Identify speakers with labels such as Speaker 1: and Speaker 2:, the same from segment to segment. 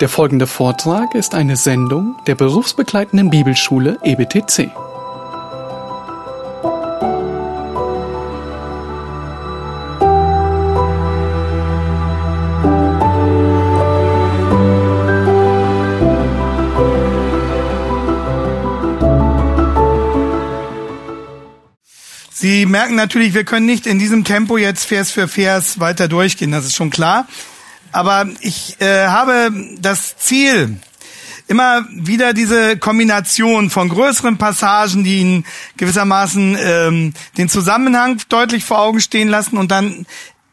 Speaker 1: Der folgende Vortrag ist eine Sendung der berufsbegleitenden Bibelschule EBTC.
Speaker 2: Sie merken natürlich, wir können nicht in diesem Tempo jetzt Vers für Vers weiter durchgehen, das ist schon klar. Aber ich äh, habe das Ziel, immer wieder diese Kombination von größeren Passagen, die Ihnen gewissermaßen ähm, den Zusammenhang deutlich vor Augen stehen lassen und dann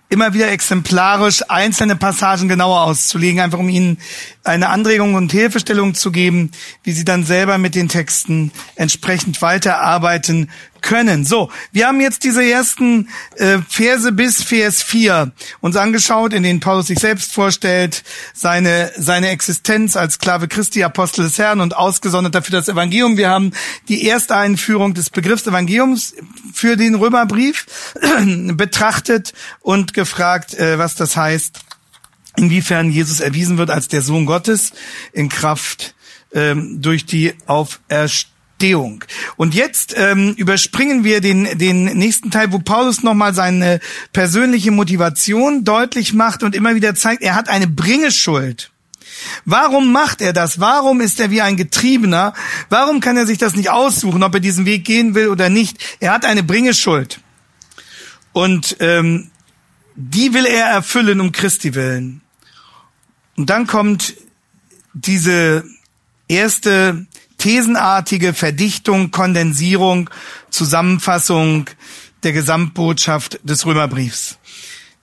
Speaker 2: immer wieder exemplarisch einzelne Passagen genauer auszulegen, einfach um Ihnen eine Anregung und Hilfestellung zu geben, wie Sie dann selber mit den Texten entsprechend weiterarbeiten können. So, wir haben jetzt diese ersten äh, Verse bis Vers 4 uns angeschaut, in denen Paulus sich selbst vorstellt, seine, seine Existenz als Sklave Christi, Apostel des Herrn und ausgesondert dafür das Evangelium. Wir haben die erste Einführung des Begriffs Evangeliums für den Römerbrief betrachtet und gefragt, äh, was das heißt, inwiefern Jesus erwiesen wird als der Sohn Gottes in Kraft ähm, durch die Auferstehung. Und jetzt ähm, überspringen wir den, den nächsten Teil, wo Paulus nochmal seine persönliche Motivation deutlich macht und immer wieder zeigt, er hat eine Bringeschuld. Warum macht er das? Warum ist er wie ein Getriebener? Warum kann er sich das nicht aussuchen, ob er diesen Weg gehen will oder nicht? Er hat eine Bringeschuld. Und ähm, die will er erfüllen um Christi willen. Und dann kommt diese erste thesenartige Verdichtung, Kondensierung, Zusammenfassung der Gesamtbotschaft des Römerbriefs.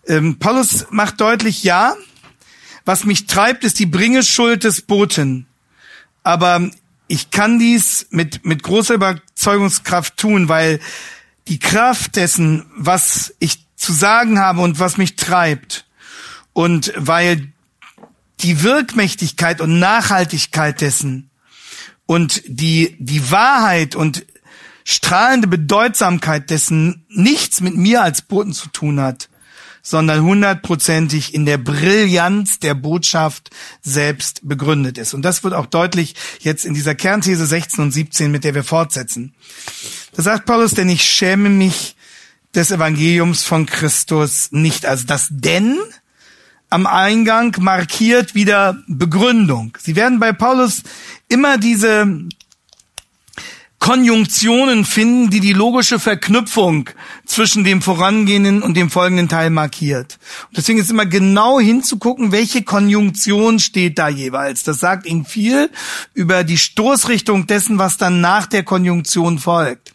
Speaker 2: Ähm, Paulus macht deutlich, ja, was mich treibt, ist die Bringeschuld des Boten. Aber ich kann dies mit, mit großer Überzeugungskraft tun, weil die Kraft dessen, was ich zu sagen habe und was mich treibt, und weil die Wirkmächtigkeit und Nachhaltigkeit dessen und die, die Wahrheit und strahlende Bedeutsamkeit dessen nichts mit mir als Boten zu tun hat, sondern hundertprozentig in der Brillanz der Botschaft selbst begründet ist. Und das wird auch deutlich jetzt in dieser Kernthese 16 und 17, mit der wir fortsetzen. Da sagt Paulus, denn ich schäme mich des Evangeliums von Christus nicht. Also das denn am Eingang markiert wieder Begründung. Sie werden bei Paulus immer diese Konjunktionen finden, die die logische Verknüpfung zwischen dem vorangehenden und dem folgenden Teil markiert. Und deswegen ist immer genau hinzugucken, welche Konjunktion steht da jeweils. Das sagt Ihnen viel über die Stoßrichtung dessen, was dann nach der Konjunktion folgt.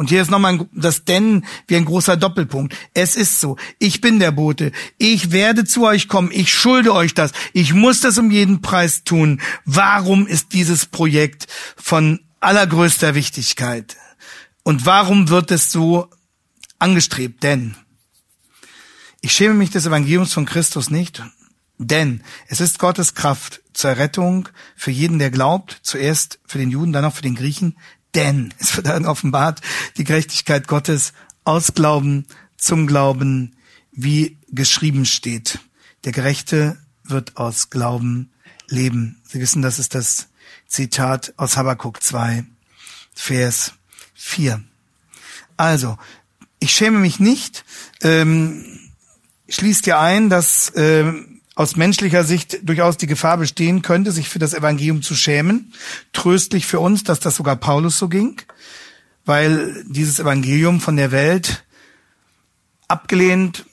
Speaker 2: Und hier ist nochmal das Denn wie ein großer Doppelpunkt. Es ist so. Ich bin der Bote. Ich werde zu euch kommen. Ich schulde euch das. Ich muss das um jeden Preis tun. Warum ist dieses Projekt von allergrößter Wichtigkeit? Und warum wird es so angestrebt? Denn ich schäme mich des Evangeliums von Christus nicht, denn es ist Gottes Kraft zur Rettung für jeden, der glaubt, zuerst für den Juden, dann auch für den Griechen, denn es wird dann offenbart die Gerechtigkeit Gottes aus Glauben zum Glauben, wie geschrieben steht. Der Gerechte wird aus Glauben leben. Sie wissen, das ist das Zitat aus Habakkuk 2, Vers 4. Also, ich schäme mich nicht, ähm, schließt ja ein, dass ähm, aus menschlicher Sicht durchaus die Gefahr bestehen könnte, sich für das Evangelium zu schämen. Tröstlich für uns, dass das sogar Paulus so ging, weil dieses Evangelium von der Welt abgelehnt,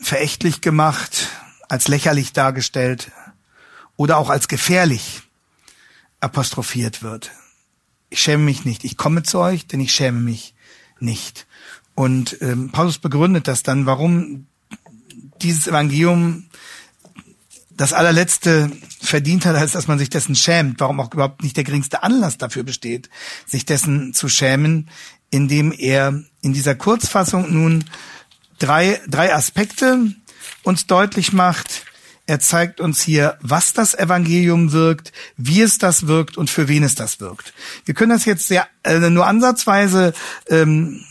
Speaker 2: verächtlich gemacht, als lächerlich dargestellt oder auch als gefährlich apostrophiert wird. Ich schäme mich nicht. Ich komme zu euch, denn ich schäme mich nicht. Und ähm, Paulus begründet das dann, warum dieses Evangelium das allerletzte verdient hat, als dass man sich dessen schämt, warum auch überhaupt nicht der geringste Anlass dafür besteht, sich dessen zu schämen, indem er in dieser Kurzfassung nun drei, drei Aspekte uns deutlich macht. Er zeigt uns hier, was das Evangelium wirkt, wie es das wirkt und für wen es das wirkt. Wir können das jetzt sehr, äh, nur ansatzweise ähm,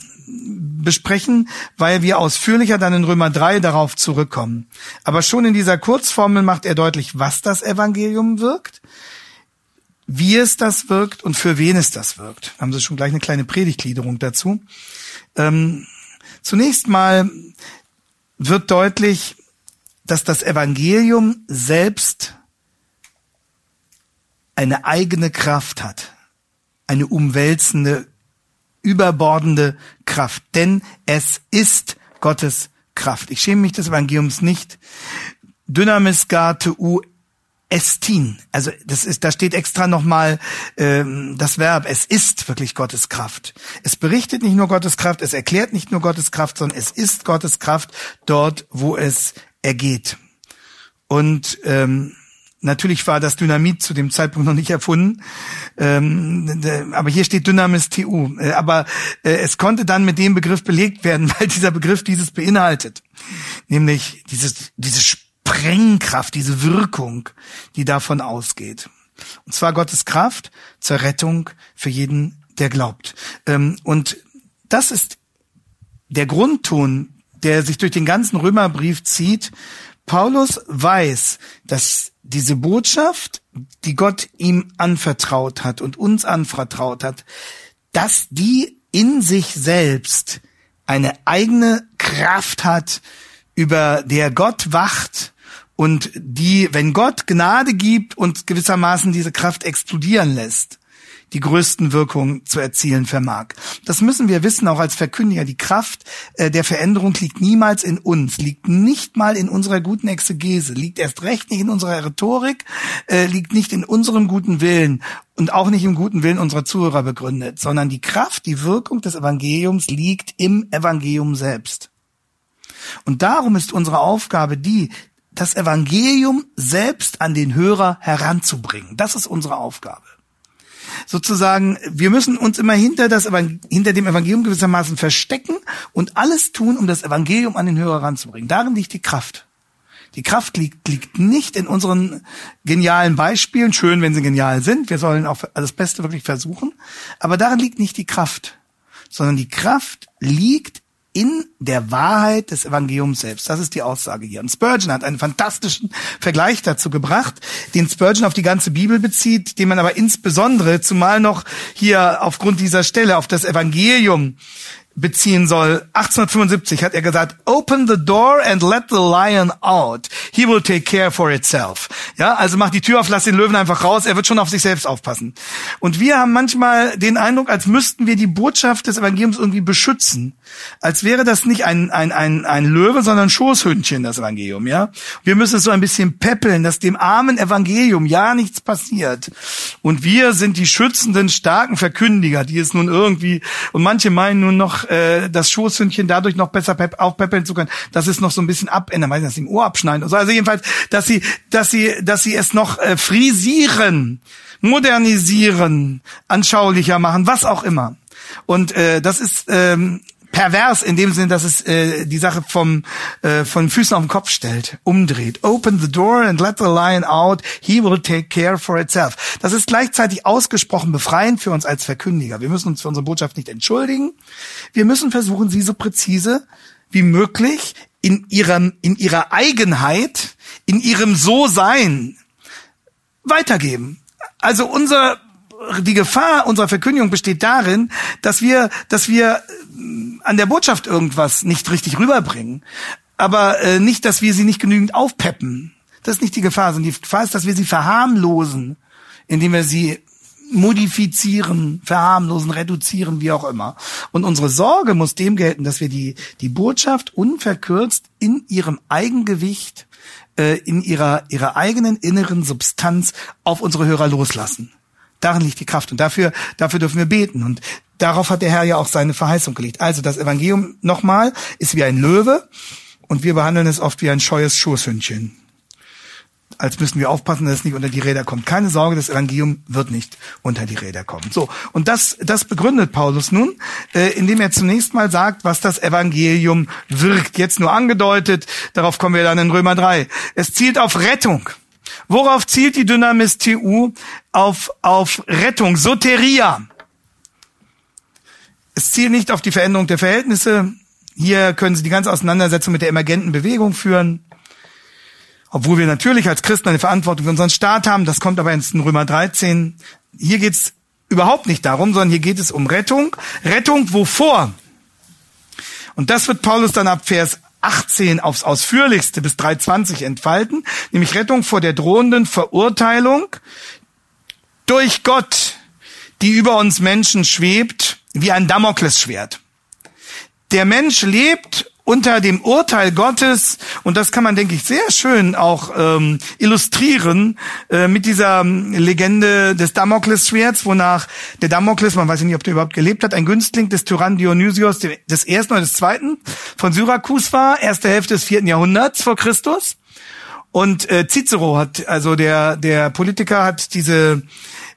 Speaker 2: besprechen, weil wir ausführlicher dann in Römer 3 darauf zurückkommen. Aber schon in dieser Kurzformel macht er deutlich, was das Evangelium wirkt, wie es das wirkt und für wen es das wirkt. Da haben Sie schon gleich eine kleine Predigtgliederung dazu. Ähm, zunächst mal wird deutlich, dass das Evangelium selbst eine eigene Kraft hat, eine umwälzende überbordende Kraft, denn es ist Gottes Kraft. Ich schäme mich des Evangeliums nicht. Dynamis u estin. Also das ist, da steht extra nochmal ähm, das Verb. Es ist wirklich Gottes Kraft. Es berichtet nicht nur Gottes Kraft, es erklärt nicht nur Gottes Kraft, sondern es ist Gottes Kraft dort, wo es ergeht. Und ähm, Natürlich war das Dynamit zu dem Zeitpunkt noch nicht erfunden, ähm, aber hier steht Dynamis TU. Äh, aber äh, es konnte dann mit dem Begriff belegt werden, weil dieser Begriff dieses beinhaltet, nämlich dieses, diese Sprengkraft, diese Wirkung, die davon ausgeht. Und zwar Gottes Kraft zur Rettung für jeden, der glaubt. Ähm, und das ist der Grundton, der sich durch den ganzen Römerbrief zieht. Paulus weiß, dass diese Botschaft, die Gott ihm anvertraut hat und uns anvertraut hat, dass die in sich selbst eine eigene Kraft hat, über der Gott wacht und die, wenn Gott Gnade gibt und gewissermaßen diese Kraft explodieren lässt, die größten Wirkungen zu erzielen vermag. Das müssen wir wissen, auch als Verkündiger. Die Kraft äh, der Veränderung liegt niemals in uns, liegt nicht mal in unserer guten Exegese, liegt erst recht nicht in unserer Rhetorik, äh, liegt nicht in unserem guten Willen und auch nicht im guten Willen unserer Zuhörer begründet, sondern die Kraft, die Wirkung des Evangeliums liegt im Evangelium selbst. Und darum ist unsere Aufgabe die, das Evangelium selbst an den Hörer heranzubringen. Das ist unsere Aufgabe sozusagen, wir müssen uns immer hinter, das, hinter dem Evangelium gewissermaßen verstecken und alles tun, um das Evangelium an den Hörer ranzubringen. Darin liegt die Kraft. Die Kraft liegt, liegt nicht in unseren genialen Beispielen. Schön, wenn sie genial sind. Wir sollen auch das Beste wirklich versuchen. Aber darin liegt nicht die Kraft, sondern die Kraft liegt in der Wahrheit des Evangeliums selbst. Das ist die Aussage hier. Und Spurgeon hat einen fantastischen Vergleich dazu gebracht, den Spurgeon auf die ganze Bibel bezieht, den man aber insbesondere, zumal noch hier aufgrund dieser Stelle auf das Evangelium beziehen soll. 1875 hat er gesagt, open the door and let the lion out. He will take care for itself. Ja, also mach die Tür auf, lass den Löwen einfach raus, er wird schon auf sich selbst aufpassen. Und wir haben manchmal den Eindruck, als müssten wir die Botschaft des Evangeliums irgendwie beschützen. Als wäre das nicht ein, ein, ein, ein Löwe, sondern ein Schoßhündchen, das Evangelium, ja. Wir müssen es so ein bisschen peppeln, dass dem armen Evangelium ja nichts passiert. Und wir sind die schützenden, starken Verkündiger, die es nun irgendwie, und manche meinen nun noch, äh, das Schoßhündchen dadurch noch besser pep aufpeppeln zu können, dass es noch so ein bisschen abändern, weiß nicht, dass sie im Ohr abschneiden. Also, also jedenfalls, dass sie, dass sie, dass sie es noch äh, frisieren, modernisieren, anschaulicher machen, was auch immer. Und äh, das ist ähm, pervers in dem Sinne, dass es äh, die Sache vom äh, von Füßen auf den Kopf stellt, umdreht. Open the door and let the lion out. He will take care for itself. Das ist gleichzeitig ausgesprochen befreiend für uns als Verkündiger. Wir müssen uns für unsere Botschaft nicht entschuldigen. Wir müssen versuchen, sie so präzise wie möglich in ihrem in ihrer Eigenheit, in ihrem So-Sein weitergeben. Also unser die Gefahr unserer Verkündigung besteht darin, dass wir, dass wir äh, an der Botschaft irgendwas nicht richtig rüberbringen, aber äh, nicht, dass wir sie nicht genügend aufpeppen. Das ist nicht die Gefahr, sondern die Gefahr ist, dass wir sie verharmlosen, indem wir sie modifizieren, verharmlosen, reduzieren, wie auch immer. Und unsere Sorge muss dem gelten, dass wir die, die Botschaft unverkürzt in ihrem Eigengewicht, äh, in ihrer, ihrer eigenen inneren Substanz auf unsere Hörer loslassen. Darin liegt die Kraft. Und dafür, dafür dürfen wir beten. Und darauf hat der Herr ja auch seine Verheißung gelegt. Also das Evangelium nochmal ist wie ein Löwe und wir behandeln es oft wie ein scheues Schoßhündchen. Als müssen wir aufpassen, dass es nicht unter die Räder kommt. Keine Sorge, das Evangelium wird nicht unter die Räder kommen. So, und das, das begründet Paulus nun, äh, indem er zunächst mal sagt, was das Evangelium wirkt. Jetzt nur angedeutet, darauf kommen wir dann in Römer 3. Es zielt auf Rettung. Worauf zielt die Dynamis TU? Auf, auf Rettung, Soteria. Es zielt nicht auf die Veränderung der Verhältnisse. Hier können Sie die ganze Auseinandersetzung mit der emergenten Bewegung führen. Obwohl wir natürlich als Christen eine Verantwortung für unseren Staat haben, das kommt aber in Römer 13. Hier geht's überhaupt nicht darum, sondern hier geht es um Rettung. Rettung wovor? Und das wird Paulus dann ab Vers 18 aufs ausführlichste bis 320 entfalten, nämlich Rettung vor der drohenden Verurteilung durch Gott, die über uns Menschen schwebt, wie ein Damoklesschwert. Der Mensch lebt unter dem Urteil Gottes, und das kann man, denke ich, sehr schön auch ähm, illustrieren äh, mit dieser ähm, Legende des Damoklesschwerts, wonach der Damokles, man weiß nicht, ob der überhaupt gelebt hat, ein Günstling des Tyrannen Dionysios des ersten oder des zweiten von Syrakus war, erste Hälfte des vierten Jahrhunderts vor Christus. Und äh, Cicero hat, also der, der Politiker hat diese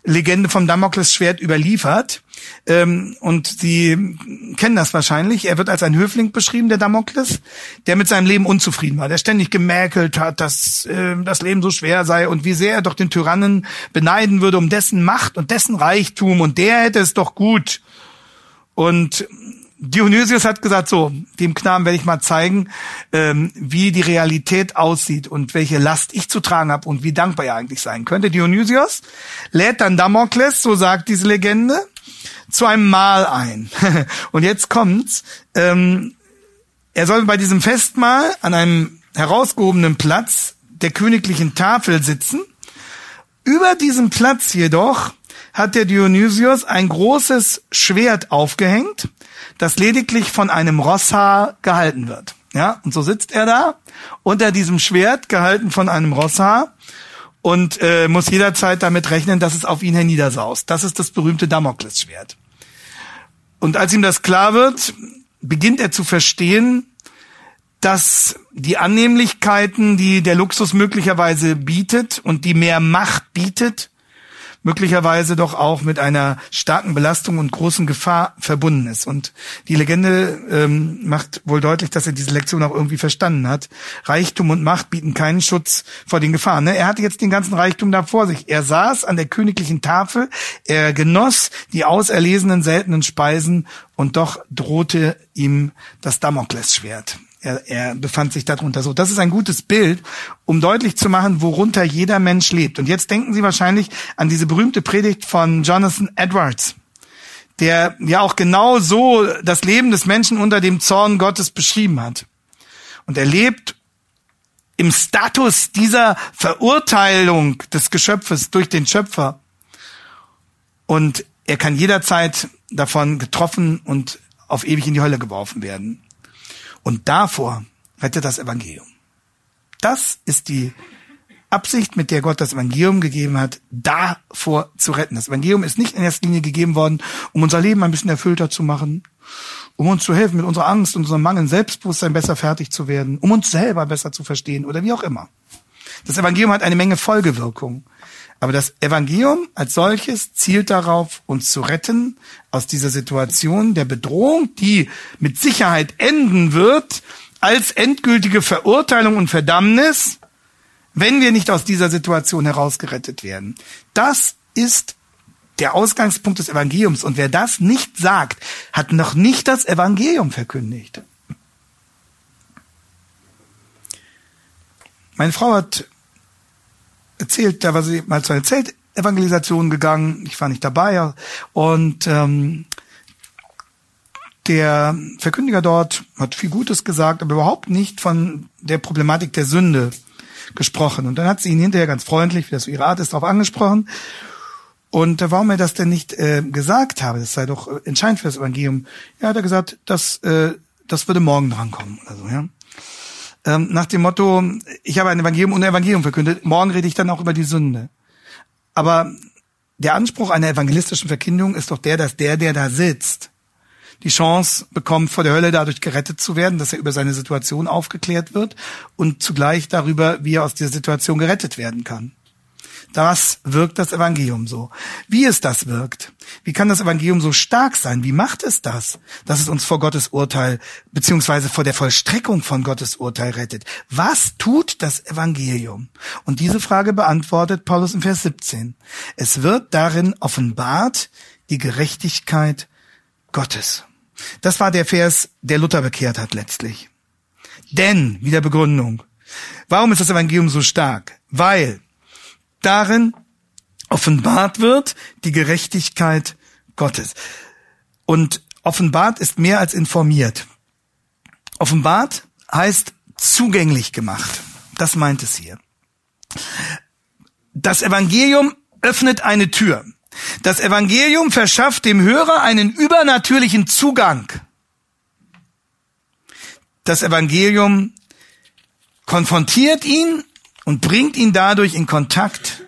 Speaker 2: Legende vom Damoklesschwert überliefert. Ähm, und Sie kennen das wahrscheinlich. Er wird als ein Höfling beschrieben, der Damokles, der mit seinem Leben unzufrieden war, der ständig gemäkelt hat, dass äh, das Leben so schwer sei und wie sehr er doch den Tyrannen beneiden würde um dessen Macht und dessen Reichtum und der hätte es doch gut. Und Dionysius hat gesagt, so, dem Knaben werde ich mal zeigen, ähm, wie die Realität aussieht und welche Last ich zu tragen habe und wie dankbar er eigentlich sein könnte. Dionysius lädt dann Damokles, so sagt diese Legende, zu einem Mahl ein. und jetzt kommt's. Ähm, er soll bei diesem Festmahl an einem herausgehobenen Platz der königlichen Tafel sitzen. Über diesem Platz jedoch hat der Dionysius ein großes Schwert aufgehängt, das lediglich von einem Rosshaar gehalten wird. Ja, und so sitzt er da unter diesem Schwert, gehalten von einem Rosshaar, und äh, muss jederzeit damit rechnen, dass es auf ihn herniedersaust. Das ist das berühmte Damoklesschwert. Und als ihm das klar wird, beginnt er zu verstehen, dass die Annehmlichkeiten, die der Luxus möglicherweise bietet und die mehr Macht bietet, möglicherweise doch auch mit einer starken Belastung und großen Gefahr verbunden ist. Und die Legende ähm, macht wohl deutlich, dass er diese Lektion auch irgendwie verstanden hat. Reichtum und Macht bieten keinen Schutz vor den Gefahren. Ne? Er hatte jetzt den ganzen Reichtum da vor sich. Er saß an der königlichen Tafel, er genoss die auserlesenen seltenen Speisen und doch drohte ihm das Damoklesschwert. Er, er befand sich darunter so. Das ist ein gutes Bild, um deutlich zu machen, worunter jeder Mensch lebt. Und jetzt denken Sie wahrscheinlich an diese berühmte Predigt von Jonathan Edwards, der ja auch genau so das Leben des Menschen unter dem Zorn Gottes beschrieben hat. Und er lebt im Status dieser Verurteilung des Geschöpfes durch den Schöpfer. Und er kann jederzeit davon getroffen und auf ewig in die Hölle geworfen werden. Und davor rettet das Evangelium. Das ist die Absicht, mit der Gott das Evangelium gegeben hat, davor zu retten. Das Evangelium ist nicht in erster Linie gegeben worden, um unser Leben ein bisschen erfüllter zu machen, um uns zu helfen, mit unserer Angst und unserem Mangel Selbstbewusstsein besser fertig zu werden, um uns selber besser zu verstehen oder wie auch immer. Das Evangelium hat eine Menge Folgewirkungen. Aber das Evangelium als solches zielt darauf, uns zu retten aus dieser Situation der Bedrohung, die mit Sicherheit enden wird als endgültige Verurteilung und Verdammnis, wenn wir nicht aus dieser Situation herausgerettet werden. Das ist der Ausgangspunkt des Evangeliums. Und wer das nicht sagt, hat noch nicht das Evangelium verkündigt. Meine Frau hat erzählt, da war sie mal zu einer Zeltevangelisation gegangen. Ich war nicht dabei. Und ähm, der Verkündiger dort hat viel Gutes gesagt, aber überhaupt nicht von der Problematik der Sünde gesprochen. Und dann hat sie ihn hinterher ganz freundlich, wie das ihre Art ist, darauf angesprochen. Und warum er das denn nicht äh, gesagt habe, das sei doch entscheidend für das Evangelium. Ja, hat er gesagt, das, äh, das würde morgen drankommen oder so, ja ähm, nach dem Motto, ich habe ein Evangelium und ein Evangelium verkündet, morgen rede ich dann auch über die Sünde. Aber der Anspruch einer evangelistischen Verkündigung ist doch der, dass der, der da sitzt, die Chance bekommt, vor der Hölle dadurch gerettet zu werden, dass er über seine Situation aufgeklärt wird und zugleich darüber, wie er aus dieser Situation gerettet werden kann. Das wirkt das Evangelium so. Wie es das wirkt, wie kann das Evangelium so stark sein? Wie macht es das, dass es uns vor Gottes Urteil beziehungsweise vor der Vollstreckung von Gottes Urteil rettet? Was tut das Evangelium? Und diese Frage beantwortet Paulus im Vers 17. Es wird darin offenbart die Gerechtigkeit Gottes. Das war der Vers, der Luther bekehrt hat letztlich. Denn, wieder Begründung. Warum ist das Evangelium so stark? Weil darin offenbart wird die Gerechtigkeit Gottes. Und offenbart ist mehr als informiert. Offenbart heißt zugänglich gemacht. Das meint es hier. Das Evangelium öffnet eine Tür. Das Evangelium verschafft dem Hörer einen übernatürlichen Zugang. Das Evangelium konfrontiert ihn und bringt ihn dadurch in Kontakt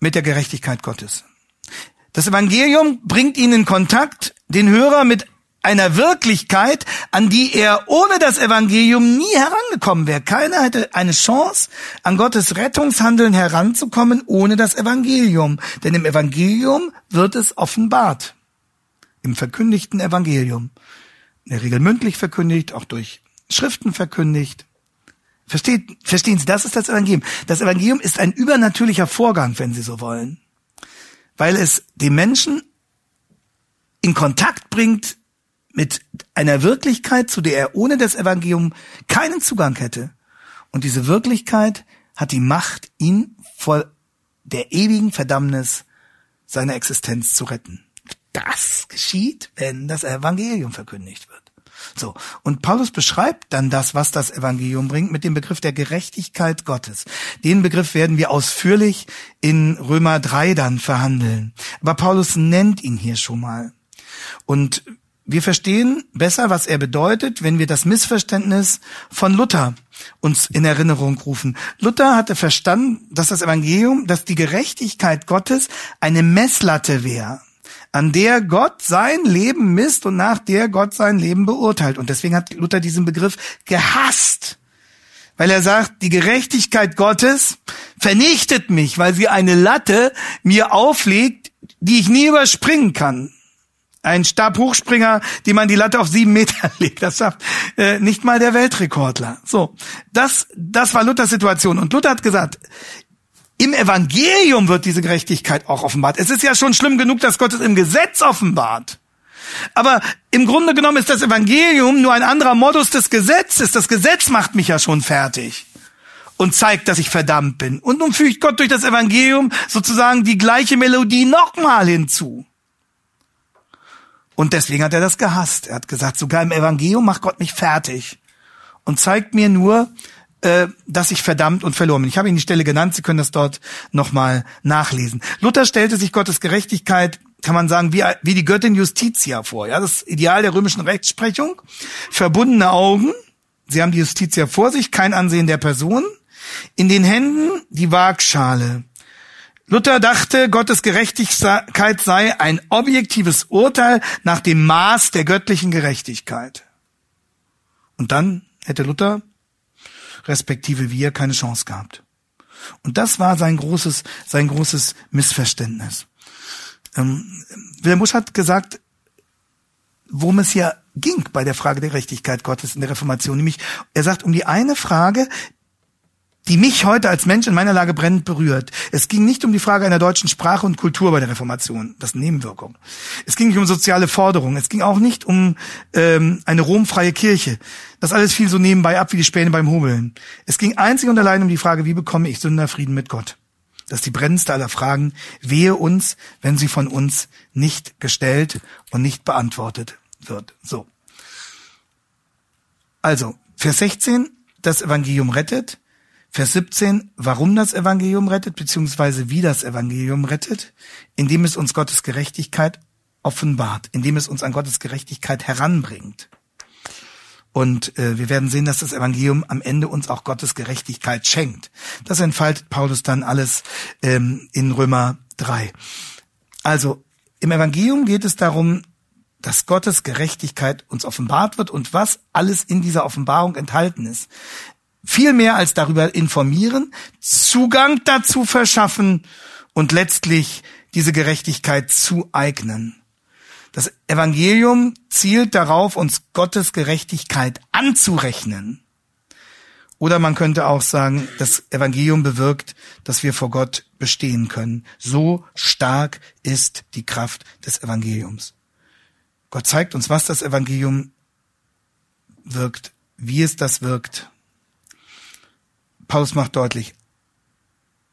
Speaker 2: mit der Gerechtigkeit Gottes. Das Evangelium bringt ihn in Kontakt, den Hörer mit einer Wirklichkeit, an die er ohne das Evangelium nie herangekommen wäre. Keiner hätte eine Chance, an Gottes Rettungshandeln heranzukommen ohne das Evangelium. Denn im Evangelium wird es offenbart. Im verkündigten Evangelium. In der Regel mündlich verkündigt, auch durch Schriften verkündigt. Versteht, verstehen Sie, das ist das Evangelium. Das Evangelium ist ein übernatürlicher Vorgang, wenn Sie so wollen. Weil es den Menschen in Kontakt bringt mit einer Wirklichkeit, zu der er ohne das Evangelium keinen Zugang hätte. Und diese Wirklichkeit hat die Macht, ihn vor der ewigen Verdammnis seiner Existenz zu retten. Das geschieht, wenn das Evangelium verkündigt wird. So. Und Paulus beschreibt dann das, was das Evangelium bringt, mit dem Begriff der Gerechtigkeit Gottes. Den Begriff werden wir ausführlich in Römer 3 dann verhandeln. Aber Paulus nennt ihn hier schon mal. Und wir verstehen besser, was er bedeutet, wenn wir das Missverständnis von Luther uns in Erinnerung rufen. Luther hatte verstanden, dass das Evangelium, dass die Gerechtigkeit Gottes eine Messlatte wäre, an der Gott sein Leben misst und nach der Gott sein Leben beurteilt. Und deswegen hat Luther diesen Begriff gehasst, weil er sagt, die Gerechtigkeit Gottes vernichtet mich, weil sie eine Latte mir auflegt, die ich nie überspringen kann. Ein Stabhochspringer, die man die Latte auf sieben Meter legt. Das schafft äh, nicht mal der Weltrekordler. So, das, das war Luthers Situation. Und Luther hat gesagt, im Evangelium wird diese Gerechtigkeit auch offenbart. Es ist ja schon schlimm genug, dass Gott es im Gesetz offenbart. Aber im Grunde genommen ist das Evangelium nur ein anderer Modus des Gesetzes. Das Gesetz macht mich ja schon fertig und zeigt, dass ich verdammt bin. Und nun fügt Gott durch das Evangelium sozusagen die gleiche Melodie nochmal hinzu. Und deswegen hat er das gehasst. Er hat gesagt, sogar im Evangelium macht Gott mich fertig und zeigt mir nur, äh, dass ich verdammt und verloren bin. Ich habe Ihnen die Stelle genannt, Sie können das dort nochmal nachlesen. Luther stellte sich Gottes Gerechtigkeit, kann man sagen, wie, wie die Göttin Justitia vor. Ja, das Ideal der römischen Rechtsprechung. Verbundene Augen, Sie haben die Justitia vor sich, kein Ansehen der Person. In den Händen die Waagschale. Luther dachte, Gottes Gerechtigkeit sei ein objektives Urteil nach dem Maß der göttlichen Gerechtigkeit. Und dann hätte Luther, respektive wir, keine Chance gehabt. Und das war sein großes, sein großes Missverständnis. Ähm, Wilhelm Busch hat gesagt, worum es ja ging bei der Frage der Gerechtigkeit Gottes in der Reformation. Nämlich, er sagt, um die eine Frage, die mich heute als Mensch in meiner Lage brennend berührt. Es ging nicht um die Frage einer deutschen Sprache und Kultur bei der Reformation, das Nebenwirkung. Es ging nicht um soziale Forderungen. Es ging auch nicht um ähm, eine romfreie Kirche. Das alles fiel so nebenbei ab wie die Späne beim Hobeln. Es ging einzig und allein um die Frage, wie bekomme ich Sünderfrieden mit Gott? Das ist die brennendste aller Fragen. Wehe uns, wenn sie von uns nicht gestellt und nicht beantwortet wird. So. Also, Vers 16, das Evangelium rettet. Vers 17, warum das Evangelium rettet, beziehungsweise wie das Evangelium rettet, indem es uns Gottes Gerechtigkeit offenbart, indem es uns an Gottes Gerechtigkeit heranbringt. Und äh, wir werden sehen, dass das Evangelium am Ende uns auch Gottes Gerechtigkeit schenkt. Das entfaltet Paulus dann alles ähm, in Römer 3. Also im Evangelium geht es darum, dass Gottes Gerechtigkeit uns offenbart wird und was alles in dieser Offenbarung enthalten ist viel mehr als darüber informieren, Zugang dazu verschaffen und letztlich diese Gerechtigkeit zueignen. Das Evangelium zielt darauf, uns Gottes Gerechtigkeit anzurechnen. Oder man könnte auch sagen, das Evangelium bewirkt, dass wir vor Gott bestehen können. So stark ist die Kraft des Evangeliums. Gott zeigt uns, was das Evangelium wirkt, wie es das wirkt. Paulus macht deutlich.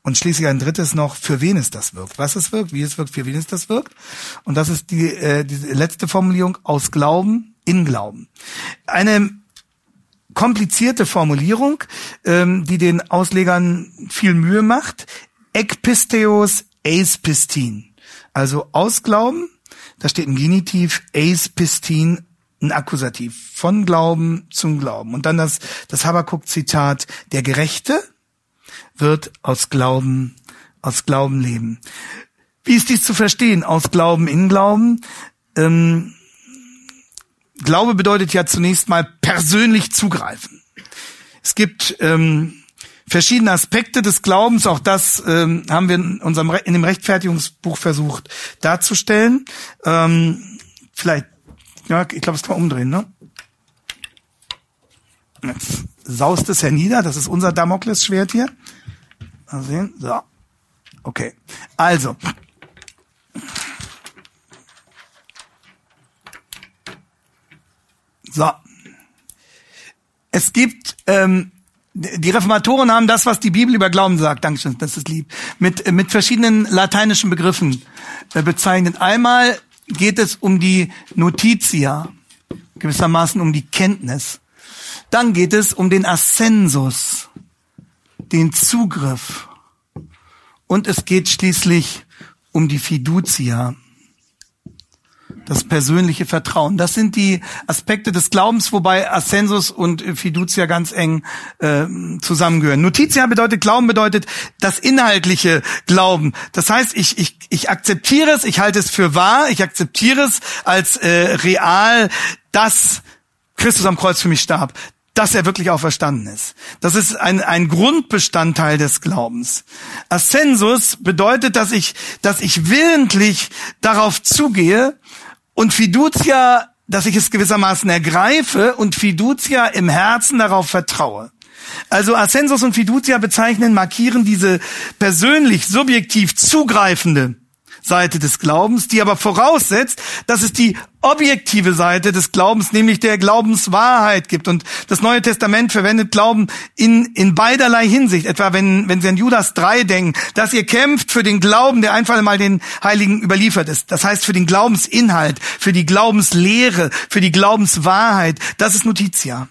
Speaker 2: Und schließlich ein drittes noch, für wen es das wirkt. Was es wirkt, wie es wirkt, für wen es das wirkt. Und das ist die, äh, die letzte Formulierung aus Glauben in Glauben. Eine komplizierte Formulierung, ähm, die den Auslegern viel Mühe macht. Ekpisteos eis pistin. Also aus Glauben, da steht ein Genitiv, eis pistin ein Akkusativ von Glauben zum Glauben. Und dann das, das Habakuk-Zitat, der Gerechte wird aus Glauben, aus Glauben leben. Wie ist dies zu verstehen? Aus Glauben in Glauben? Ähm, Glaube bedeutet ja zunächst mal persönlich zugreifen. Es gibt ähm, verschiedene Aspekte des Glaubens, auch das ähm, haben wir in unserem in dem Rechtfertigungsbuch versucht darzustellen. Ähm, vielleicht ja, ich glaube, es kann man umdrehen, ne? Jetzt saust es hernieder. Das ist unser Damoklesschwert hier. Mal sehen. So. Okay. Also. So. Es gibt, ähm, die Reformatoren haben das, was die Bibel über Glauben sagt, Dankeschön, das ist lieb, mit, mit verschiedenen lateinischen Begriffen äh, bezeichnet. Einmal geht es um die Notitia, gewissermaßen um die Kenntnis. Dann geht es um den Ascensus, den Zugriff. Und es geht schließlich um die Fiducia, das persönliche Vertrauen. Das sind die Aspekte des Glaubens, wobei Ascensus und Fiducia ganz eng äh, zusammengehören. Notitia bedeutet Glauben, bedeutet das inhaltliche Glauben. Das heißt, ich, ich, ich akzeptiere es, ich halte es für wahr, ich akzeptiere es als äh, real, dass Christus am Kreuz für mich starb, dass er wirklich auferstanden ist. Das ist ein, ein Grundbestandteil des Glaubens. Ascensus bedeutet, dass ich, dass ich willentlich darauf zugehe, und Fiducia, dass ich es gewissermaßen ergreife und Fiducia im Herzen darauf vertraue. Also Ascensus und Fiducia bezeichnen, markieren diese persönlich, subjektiv zugreifende Seite des Glaubens, die aber voraussetzt, dass es die objektive Seite des Glaubens, nämlich der Glaubenswahrheit gibt. Und das Neue Testament verwendet Glauben in, in beiderlei Hinsicht. Etwa wenn, wenn Sie an Judas 3 denken, dass ihr kämpft für den Glauben, der einfach mal den Heiligen überliefert ist. Das heißt für den Glaubensinhalt, für die Glaubenslehre, für die Glaubenswahrheit. Das ist Notitia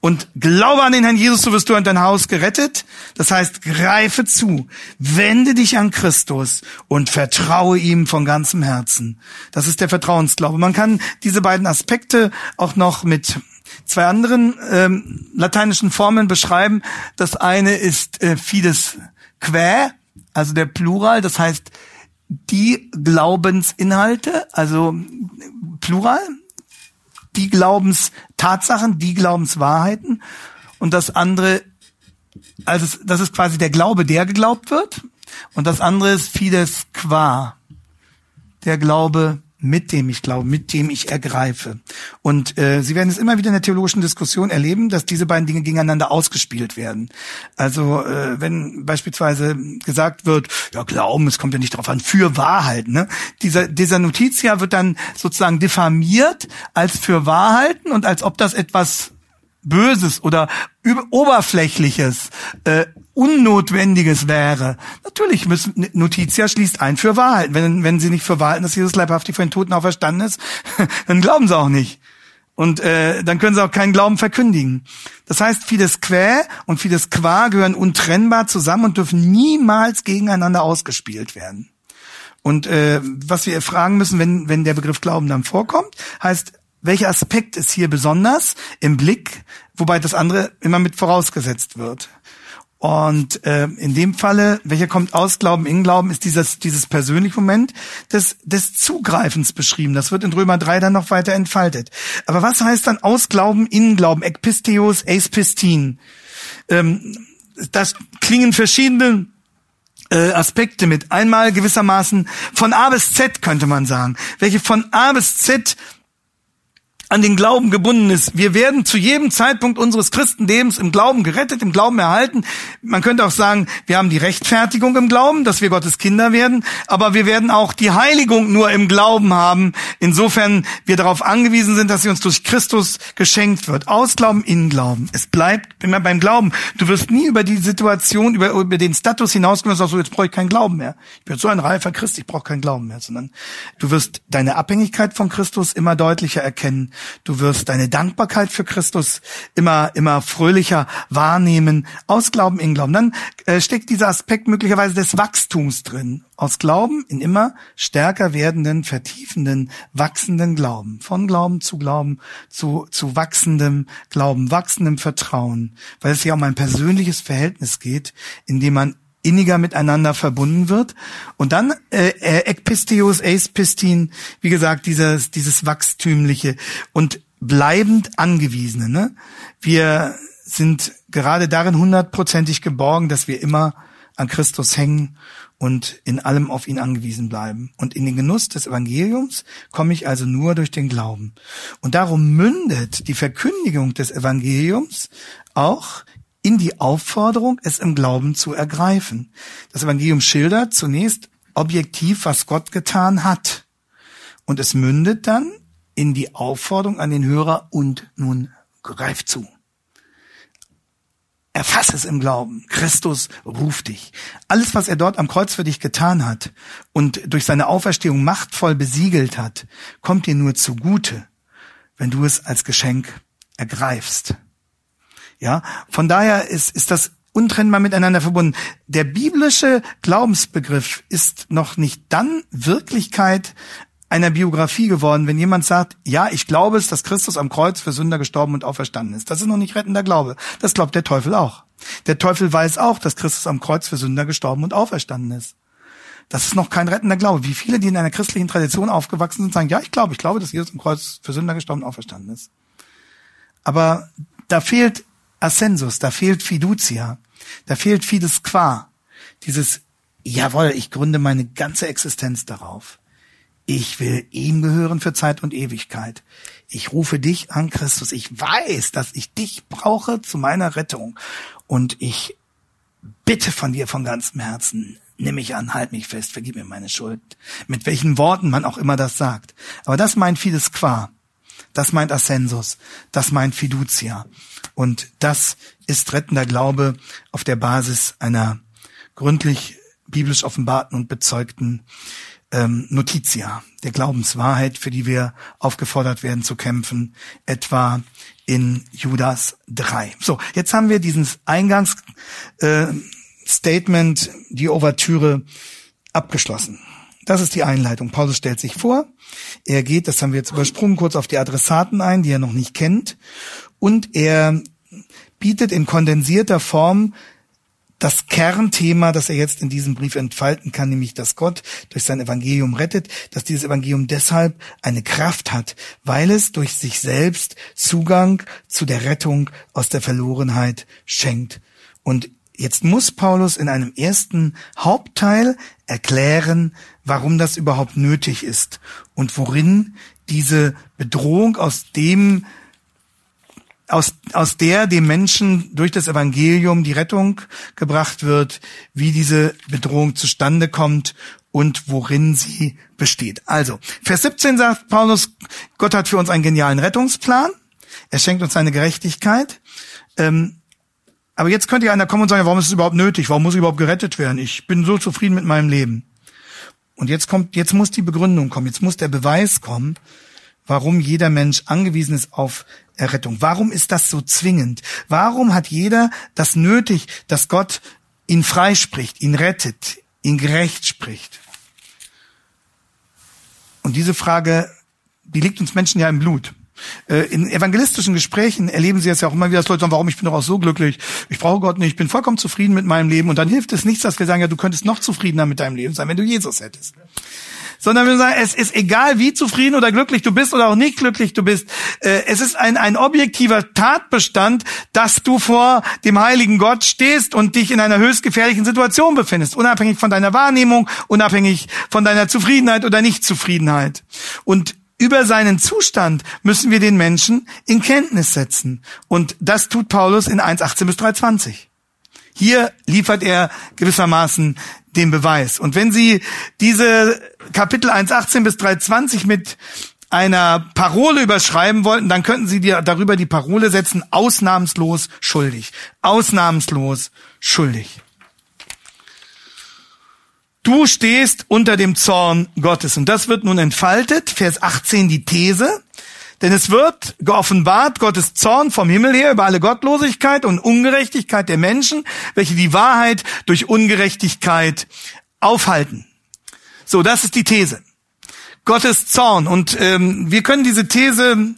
Speaker 2: und glaube an den Herrn Jesus, so wirst du und dein Haus gerettet. Das heißt, greife zu, wende dich an Christus und vertraue ihm von ganzem Herzen. Das ist der Vertrauensglaube. Man kann diese beiden Aspekte auch noch mit zwei anderen ähm, lateinischen Formeln beschreiben. Das eine ist äh, fides quae, also der Plural, das heißt die Glaubensinhalte, also Plural, die Glaubenstatsachen, die Glaubenswahrheiten und das andere, also das ist quasi der Glaube, der geglaubt wird und das andere ist fides qua, der Glaube, mit dem ich glaube, mit dem ich ergreife. Und äh, Sie werden es immer wieder in der theologischen Diskussion erleben, dass diese beiden Dinge gegeneinander ausgespielt werden. Also äh, wenn beispielsweise gesagt wird, ja Glauben, es kommt ja nicht darauf an, für Wahrheit. Ne? Dieser, dieser Notitia wird dann sozusagen diffamiert als für Wahrheiten und als ob das etwas Böses oder Oberflächliches, äh, Unnotwendiges wäre. Natürlich müssen Notitia schließt ein für Wahrheit. Wenn, wenn sie nicht für Wahrheit, dass Jesus leibhaftig von den Toten auferstanden ist, dann glauben sie auch nicht. Und äh, dann können sie auch keinen Glauben verkündigen. Das heißt, Fides Quae und Fides Qua gehören untrennbar zusammen und dürfen niemals gegeneinander ausgespielt werden. Und äh, was wir fragen müssen, wenn, wenn der Begriff Glauben dann vorkommt, heißt, welcher Aspekt ist hier besonders im Blick, wobei das andere immer mit vorausgesetzt wird. Und äh, in dem Falle, welcher kommt aus Glauben in Glauben, ist dieses, dieses persönliche Moment des, des Zugreifens beschrieben. Das wird in Römer 3 dann noch weiter entfaltet. Aber was heißt dann aus Glauben in Glauben? Ekpisteos, eispistin. Ähm, das klingen verschiedene äh, Aspekte mit. Einmal gewissermaßen von A bis Z könnte man sagen. Welche von A bis Z an den Glauben gebunden ist. Wir werden zu jedem Zeitpunkt unseres Christenlebens im Glauben gerettet, im Glauben erhalten. Man könnte auch sagen, wir haben die Rechtfertigung im Glauben, dass wir Gottes Kinder werden, aber wir werden auch die Heiligung nur im Glauben haben, insofern wir darauf angewiesen sind, dass sie uns durch Christus geschenkt wird. Aus Glauben in Glauben. Es bleibt immer beim Glauben. Du wirst nie über die Situation, über, über den Status hinausgehen und sagst, so, jetzt brauche ich keinen Glauben mehr. Ich bin so ein reifer Christ, ich brauche keinen Glauben mehr, sondern du wirst deine Abhängigkeit von Christus immer deutlicher erkennen Du wirst deine Dankbarkeit für Christus immer, immer fröhlicher wahrnehmen. Aus Glauben in Glauben. Dann äh, steckt dieser Aspekt möglicherweise des Wachstums drin. Aus Glauben in immer stärker werdenden, vertiefenden, wachsenden Glauben. Von Glauben zu Glauben zu, zu wachsendem Glauben, wachsendem Vertrauen. Weil es ja um ein persönliches Verhältnis geht, in dem man inniger miteinander verbunden wird. Und dann äh, äh Ekpisteus, Eispistin, wie gesagt, dieses, dieses Wachstümliche und bleibend Angewiesene. Ne? Wir sind gerade darin hundertprozentig geborgen, dass wir immer an Christus hängen und in allem auf ihn angewiesen bleiben. Und in den Genuss des Evangeliums komme ich also nur durch den Glauben. Und darum mündet die Verkündigung des Evangeliums auch in die Aufforderung, es im Glauben zu ergreifen. Das Evangelium schildert zunächst objektiv, was Gott getan hat. Und es mündet dann in die Aufforderung an den Hörer und nun greif zu. Erfass es im Glauben. Christus ruft dich. Alles, was er dort am Kreuz für dich getan hat und durch seine Auferstehung machtvoll besiegelt hat, kommt dir nur zugute, wenn du es als Geschenk ergreifst. Ja, von daher ist, ist das untrennbar miteinander verbunden. Der biblische Glaubensbegriff ist noch nicht dann Wirklichkeit einer Biografie geworden, wenn jemand sagt, ja, ich glaube es, dass Christus am Kreuz für Sünder gestorben und auferstanden ist. Das ist noch nicht rettender Glaube. Das glaubt der Teufel auch. Der Teufel weiß auch, dass Christus am Kreuz für Sünder gestorben und auferstanden ist. Das ist noch kein rettender Glaube. Wie viele, die in einer christlichen Tradition aufgewachsen sind, sagen, ja, ich glaube, ich glaube, dass Jesus am Kreuz für Sünder gestorben und auferstanden ist. Aber da fehlt Ascensus, da fehlt Fiducia, da fehlt Fides qua. Dieses, jawohl, ich gründe meine ganze Existenz darauf. Ich will ihm gehören für Zeit und Ewigkeit. Ich rufe dich an, Christus. Ich weiß, dass ich dich brauche zu meiner Rettung. Und ich bitte von dir von ganzem Herzen, nimm mich an, halt mich fest, vergib mir meine Schuld. Mit welchen Worten man auch immer das sagt. Aber das meint Fides qua. Das meint Ascensus. Das meint Fiducia. Und das ist rettender Glaube auf der Basis einer gründlich biblisch offenbarten und bezeugten ähm, Notitia, der Glaubenswahrheit, für die wir aufgefordert werden zu kämpfen, etwa in Judas 3. So, jetzt haben wir dieses Eingangsstatement, äh, die Ouvertüre abgeschlossen. Das ist die Einleitung. Paulus stellt sich vor. Er geht, das haben wir jetzt übersprungen, kurz auf die Adressaten ein, die er noch nicht kennt. Und er bietet in kondensierter Form das Kernthema, das er jetzt in diesem Brief entfalten kann, nämlich, dass Gott durch sein Evangelium rettet, dass dieses Evangelium deshalb eine Kraft hat, weil es durch sich selbst Zugang zu der Rettung aus der Verlorenheit schenkt. Und jetzt muss Paulus in einem ersten Hauptteil erklären, warum das überhaupt nötig ist und worin diese Bedrohung aus dem aus, aus der dem Menschen durch das Evangelium die Rettung gebracht wird, wie diese Bedrohung zustande kommt und worin sie besteht. Also, Vers 17 sagt Paulus, Gott hat für uns einen genialen Rettungsplan. Er schenkt uns seine Gerechtigkeit. Ähm, aber jetzt könnte ja einer kommen und sagen, warum ist es überhaupt nötig? Warum muss ich überhaupt gerettet werden? Ich bin so zufrieden mit meinem Leben. Und jetzt kommt, jetzt muss die Begründung kommen, jetzt muss der Beweis kommen, warum jeder Mensch angewiesen ist auf Errettung. Warum ist das so zwingend? Warum hat jeder das nötig, dass Gott ihn freispricht, ihn rettet, ihn gerecht spricht? Und diese Frage, die liegt uns Menschen ja im Blut. Äh, in evangelistischen Gesprächen erleben sie es ja auch immer wieder, dass Leute sagen, warum ich bin doch auch so glücklich, ich brauche Gott nicht, ich bin vollkommen zufrieden mit meinem Leben. Und dann hilft es nichts, dass wir sagen, ja, du könntest noch zufriedener mit deinem Leben sein, wenn du Jesus hättest sondern wir sagen, es ist egal, wie zufrieden oder glücklich du bist oder auch nicht glücklich du bist. Äh, es ist ein, ein objektiver Tatbestand, dass du vor dem heiligen Gott stehst und dich in einer höchst gefährlichen Situation befindest, unabhängig von deiner Wahrnehmung, unabhängig von deiner Zufriedenheit oder Nichtzufriedenheit. Und über seinen Zustand müssen wir den Menschen in Kenntnis setzen. Und das tut Paulus in 1.18 bis 3.20. Hier liefert er gewissermaßen den Beweis. Und wenn Sie diese Kapitel 1.18 bis 3.20 mit einer Parole überschreiben wollten, dann könnten Sie dir darüber die Parole setzen, ausnahmslos schuldig. Ausnahmslos schuldig. Du stehst unter dem Zorn Gottes. Und das wird nun entfaltet. Vers 18 die These. Denn es wird geoffenbart Gottes Zorn vom Himmel her über alle Gottlosigkeit und Ungerechtigkeit der Menschen, welche die Wahrheit durch Ungerechtigkeit aufhalten. So, das ist die These. Gottes Zorn. Und ähm, wir können diese These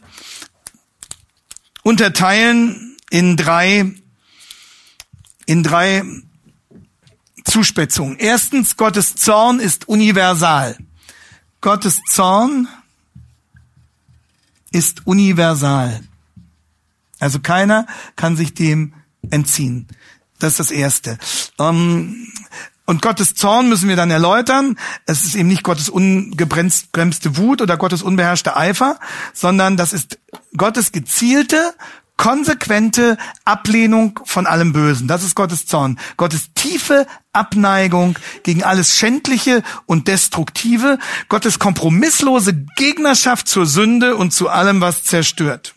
Speaker 2: unterteilen in drei, in drei Zuspitzungen. Erstens, Gottes Zorn ist universal. Gottes Zorn ist universal. Also keiner kann sich dem entziehen. Das ist das Erste. Ähm, und Gottes Zorn müssen wir dann erläutern. Es ist eben nicht Gottes ungebremste Wut oder Gottes unbeherrschte Eifer, sondern das ist Gottes gezielte, konsequente Ablehnung von allem Bösen. Das ist Gottes Zorn. Gottes tiefe Abneigung gegen alles Schändliche und Destruktive. Gottes kompromisslose Gegnerschaft zur Sünde und zu allem, was zerstört.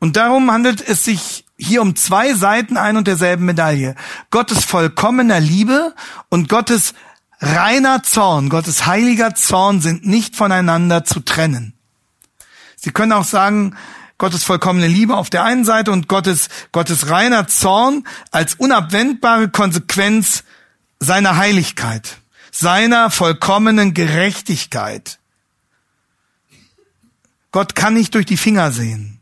Speaker 2: Und darum handelt es sich hier um zwei Seiten ein und derselben Medaille. Gottes vollkommener Liebe und Gottes reiner Zorn, Gottes heiliger Zorn sind nicht voneinander zu trennen. Sie können auch sagen, Gottes vollkommene Liebe auf der einen Seite und Gottes, Gottes reiner Zorn als unabwendbare Konsequenz seiner Heiligkeit, seiner vollkommenen Gerechtigkeit. Gott kann nicht durch die Finger sehen.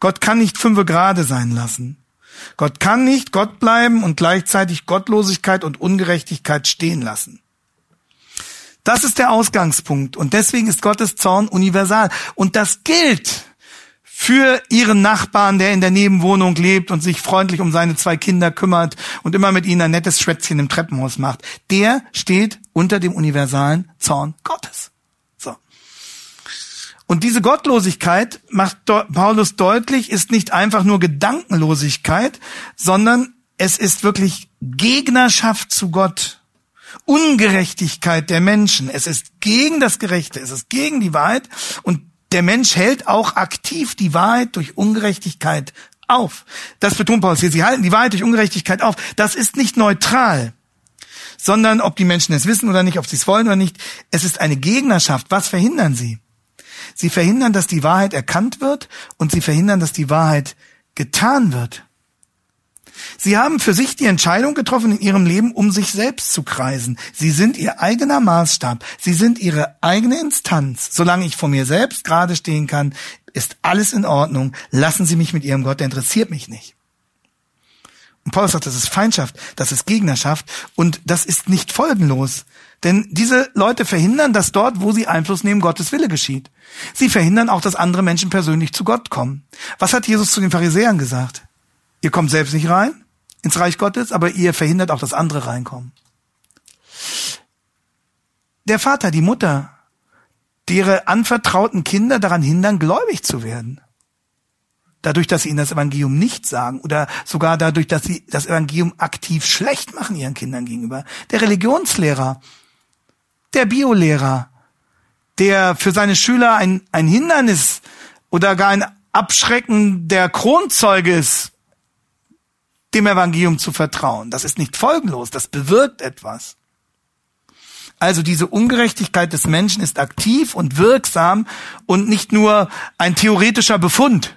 Speaker 2: Gott kann nicht fünfe Grade sein lassen. Gott kann nicht Gott bleiben und gleichzeitig Gottlosigkeit und Ungerechtigkeit stehen lassen. Das ist der Ausgangspunkt und deswegen ist Gottes Zorn universal. Und das gilt für ihren Nachbarn, der in der Nebenwohnung lebt und sich freundlich um seine zwei Kinder kümmert und immer mit ihnen ein nettes Schwätzchen im Treppenhaus macht. Der steht unter dem universalen Zorn Gottes. Und diese Gottlosigkeit, macht Paulus deutlich, ist nicht einfach nur Gedankenlosigkeit, sondern es ist wirklich Gegnerschaft zu Gott. Ungerechtigkeit der Menschen. Es ist gegen das Gerechte, es ist gegen die Wahrheit und der Mensch hält auch aktiv die Wahrheit durch Ungerechtigkeit auf. Das betont Paulus hier. Sie halten die Wahrheit durch Ungerechtigkeit auf. Das ist nicht neutral, sondern ob die Menschen es wissen oder nicht, ob sie es wollen oder nicht. Es ist eine Gegnerschaft. Was verhindern sie? Sie verhindern, dass die Wahrheit erkannt wird und sie verhindern, dass die Wahrheit getan wird. Sie haben für sich die Entscheidung getroffen in ihrem Leben, um sich selbst zu kreisen. Sie sind ihr eigener Maßstab. Sie sind ihre eigene Instanz. Solange ich vor mir selbst gerade stehen kann, ist alles in Ordnung. Lassen Sie mich mit Ihrem Gott, der interessiert mich nicht. Und Paulus sagt, das ist Feindschaft, das ist Gegnerschaft und das ist nicht folgenlos. Denn diese Leute verhindern, dass dort, wo sie Einfluss nehmen, Gottes Wille geschieht. Sie verhindern auch, dass andere Menschen persönlich zu Gott kommen. Was hat Jesus zu den Pharisäern gesagt? Ihr kommt selbst nicht rein ins Reich Gottes, aber ihr verhindert auch, dass andere reinkommen. Der Vater, die Mutter, die ihre anvertrauten Kinder daran hindern, gläubig zu werden. Dadurch, dass sie ihnen das Evangelium nicht sagen oder sogar dadurch, dass sie das Evangelium aktiv schlecht machen ihren Kindern gegenüber. Der Religionslehrer, der Biolehrer, der für seine Schüler ein, ein Hindernis oder gar ein Abschrecken der Kronzeuge ist, dem Evangelium zu vertrauen. Das ist nicht folgenlos, das bewirkt etwas. Also diese Ungerechtigkeit des Menschen ist aktiv und wirksam und nicht nur ein theoretischer Befund.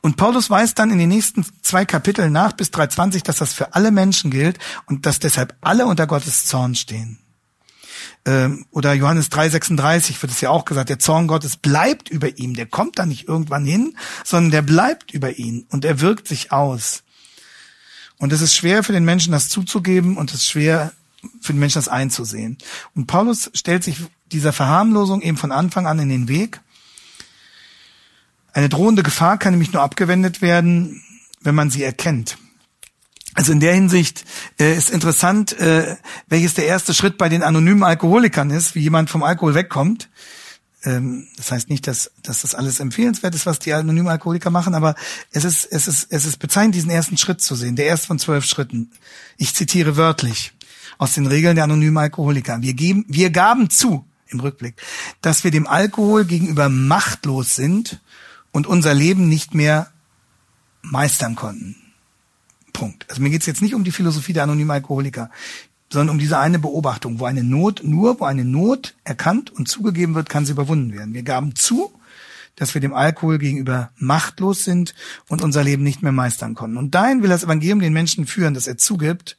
Speaker 2: Und Paulus weist dann in den nächsten zwei Kapiteln nach bis 320, dass das für alle Menschen gilt und dass deshalb alle unter Gottes Zorn stehen ähm, oder Johannes 3,36 wird es ja auch gesagt, der Zorn Gottes bleibt über ihm, der kommt da nicht irgendwann hin, sondern der bleibt über ihn und er wirkt sich aus. Und es ist schwer für den Menschen, das zuzugeben und es ist schwer für den Menschen, das einzusehen. Und Paulus stellt sich dieser Verharmlosung eben von Anfang an in den Weg. Eine drohende Gefahr kann nämlich nur abgewendet werden, wenn man sie erkennt. Also in der Hinsicht äh, ist interessant, äh, welches der erste Schritt bei den anonymen Alkoholikern ist, wie jemand vom Alkohol wegkommt. Ähm, das heißt nicht, dass, dass das alles empfehlenswert ist, was die anonymen Alkoholiker machen, aber es ist, es ist, es ist bezeichnend, diesen ersten Schritt zu sehen, der erste von zwölf Schritten. Ich zitiere wörtlich aus den Regeln der anonymen Alkoholiker. Wir geben, wir gaben zu, im Rückblick, dass wir dem Alkohol gegenüber machtlos sind und unser Leben nicht mehr meistern konnten. Punkt. Also mir geht es jetzt nicht um die Philosophie der anonymen Alkoholiker, sondern um diese eine Beobachtung, wo eine Not, nur wo eine Not erkannt und zugegeben wird, kann sie überwunden werden. Wir gaben zu, dass wir dem Alkohol gegenüber machtlos sind und unser Leben nicht mehr meistern konnten. Und dahin will das Evangelium den Menschen führen, dass er zugibt,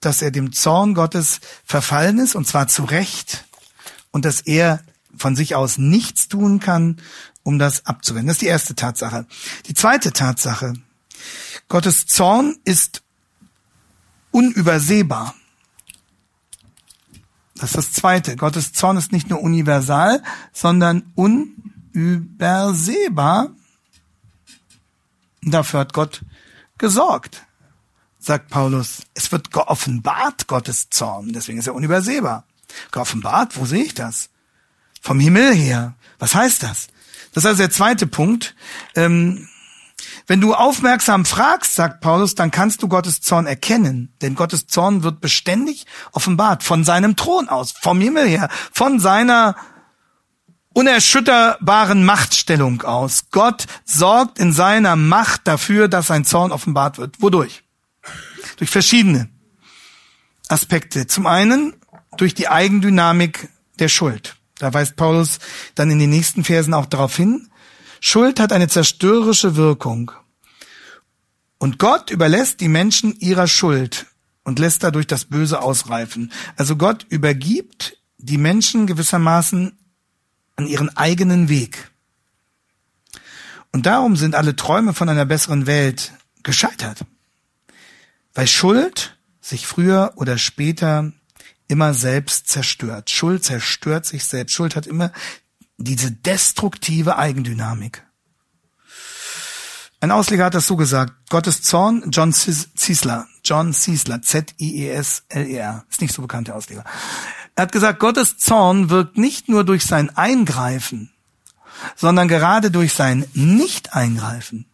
Speaker 2: dass er dem Zorn Gottes verfallen ist, und zwar zu Recht, und dass er von sich aus nichts tun kann, um das abzuwenden. Das ist die erste Tatsache. Die zweite Tatsache. Gottes Zorn ist unübersehbar. Das ist das zweite. Gottes Zorn ist nicht nur universal, sondern unübersehbar. Dafür hat Gott gesorgt, sagt Paulus. Es wird geoffenbart, Gottes Zorn. Deswegen ist er unübersehbar. Geoffenbart, wo sehe ich das? Vom Himmel her. Was heißt das? Das ist also der zweite Punkt. Ähm, wenn du aufmerksam fragst, sagt Paulus, dann kannst du Gottes Zorn erkennen. Denn Gottes Zorn wird beständig offenbart von seinem Thron aus, vom Himmel her, von seiner unerschütterbaren Machtstellung aus. Gott sorgt in seiner Macht dafür, dass sein Zorn offenbart wird. Wodurch? Durch verschiedene Aspekte. Zum einen durch die Eigendynamik der Schuld. Da weist Paulus dann in den nächsten Versen auch darauf hin. Schuld hat eine zerstörerische Wirkung. Und Gott überlässt die Menschen ihrer Schuld und lässt dadurch das Böse ausreifen. Also Gott übergibt die Menschen gewissermaßen an ihren eigenen Weg. Und darum sind alle Träume von einer besseren Welt gescheitert. Weil Schuld sich früher oder später immer selbst zerstört. Schuld zerstört sich selbst. Schuld hat immer diese destruktive Eigendynamik. Ein Ausleger hat das so gesagt. Gottes Zorn, John Ciesler, John Ciesler, Z-I-E-S-L-E-R, ist nicht so bekannt, der Ausleger. Er hat gesagt, Gottes Zorn wirkt nicht nur durch sein Eingreifen, sondern gerade durch sein Nicht-Eingreifen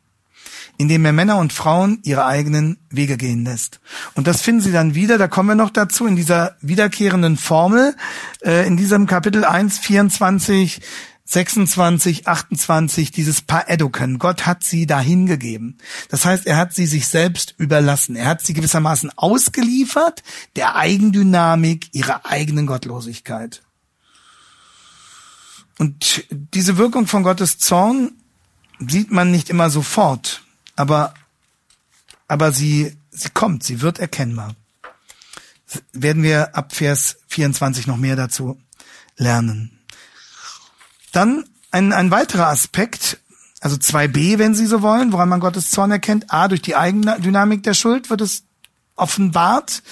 Speaker 2: indem er Männer und Frauen ihre eigenen Wege gehen lässt. Und das finden Sie dann wieder, da kommen wir noch dazu, in dieser wiederkehrenden Formel, äh, in diesem Kapitel 1, 24, 26, 28, dieses Paedoken. Gott hat sie dahin gegeben. Das heißt, er hat sie sich selbst überlassen. Er hat sie gewissermaßen ausgeliefert, der Eigendynamik ihrer eigenen Gottlosigkeit. Und diese Wirkung von Gottes Zorn sieht man nicht immer sofort aber, aber sie, sie kommt, sie wird erkennbar. Werden wir ab Vers 24 noch mehr dazu lernen. Dann ein, ein weiterer Aspekt, also 2b, wenn Sie so wollen, woran man Gottes Zorn erkennt. A, durch die Eigendynamik der Schuld wird es offenbart,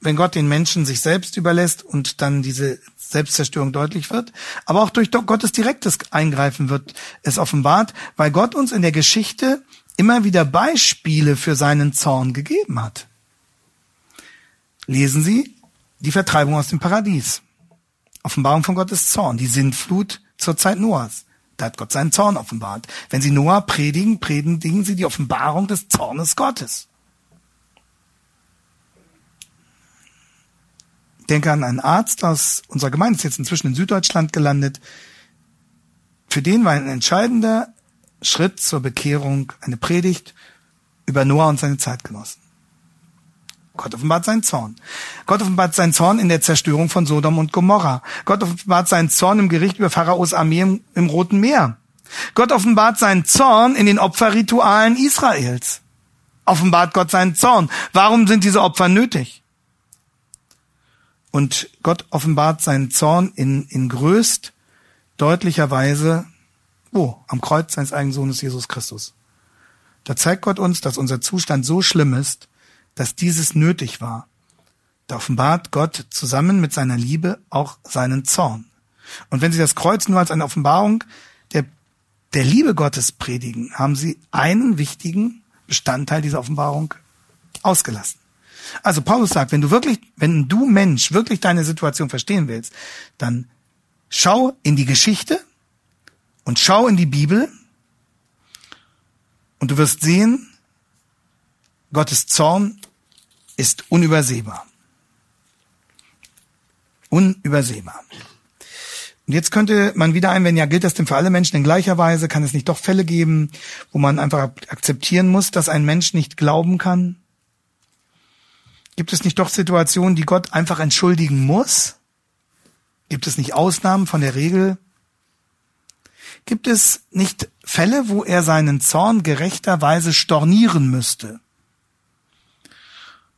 Speaker 2: wenn Gott den Menschen sich selbst überlässt und dann diese Selbstzerstörung deutlich wird. Aber auch durch Gottes direktes Eingreifen wird es offenbart, weil Gott uns in der Geschichte immer wieder Beispiele für seinen Zorn gegeben hat. Lesen Sie die Vertreibung aus dem Paradies. Offenbarung von Gottes Zorn, die Sintflut zur Zeit Noahs. Da hat Gott seinen Zorn offenbart. Wenn Sie Noah predigen, predigen Sie die Offenbarung des Zornes Gottes. Denke an einen Arzt aus unserer Gemeinde, ist jetzt inzwischen in Süddeutschland gelandet. Für den war ein entscheidender Schritt zur Bekehrung eine Predigt über Noah und seine Zeitgenossen. Gott offenbart seinen Zorn. Gott offenbart seinen Zorn in der Zerstörung von Sodom und Gomorra. Gott offenbart seinen Zorn im Gericht über Pharaos Armee im, im Roten Meer. Gott offenbart seinen Zorn in den Opferritualen Israels. Offenbart Gott seinen Zorn. Warum sind diese Opfer nötig? Und Gott offenbart seinen Zorn in, in größt deutlicher Weise wo? Am Kreuz seines eigenen Sohnes Jesus Christus. Da zeigt Gott uns, dass unser Zustand so schlimm ist, dass dieses nötig war. Da offenbart Gott zusammen mit seiner Liebe auch seinen Zorn. Und wenn Sie das Kreuz nur als eine Offenbarung der, der Liebe Gottes predigen, haben Sie einen wichtigen Bestandteil dieser Offenbarung ausgelassen. Also Paulus sagt, wenn du wirklich, wenn du Mensch wirklich deine Situation verstehen willst, dann schau in die Geschichte und schau in die Bibel und du wirst sehen, Gottes Zorn ist unübersehbar. Unübersehbar. Und jetzt könnte man wieder einwenden, ja, gilt das denn für alle Menschen in gleicher Weise? Kann es nicht doch Fälle geben, wo man einfach akzeptieren muss, dass ein Mensch nicht glauben kann? Gibt es nicht doch Situationen, die Gott einfach entschuldigen muss? Gibt es nicht Ausnahmen von der Regel? Gibt es nicht Fälle, wo er seinen Zorn gerechterweise stornieren müsste?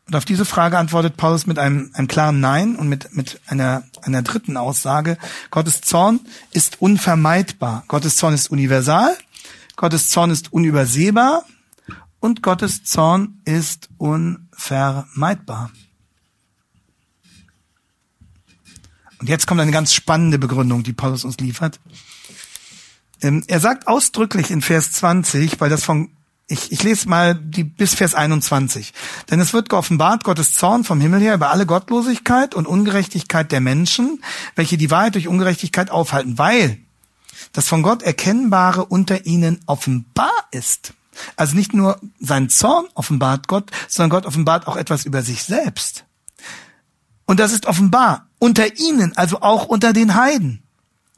Speaker 2: Und auf diese Frage antwortet Paulus mit einem, einem klaren Nein und mit, mit einer, einer dritten Aussage. Gottes Zorn ist unvermeidbar. Gottes Zorn ist universal. Gottes Zorn ist unübersehbar. Und Gottes Zorn ist unvermeidbar. Und jetzt kommt eine ganz spannende Begründung, die Paulus uns liefert. Ähm, er sagt ausdrücklich in Vers 20, weil das von ich, ich lese mal die bis Vers 21. Denn es wird geoffenbart Gottes Zorn vom Himmel her über alle Gottlosigkeit und Ungerechtigkeit der Menschen, welche die Wahrheit durch Ungerechtigkeit aufhalten, weil das von Gott Erkennbare unter ihnen offenbar ist. Also nicht nur sein Zorn offenbart Gott, sondern Gott offenbart auch etwas über sich selbst. Und das ist offenbar unter ihnen, also auch unter den Heiden,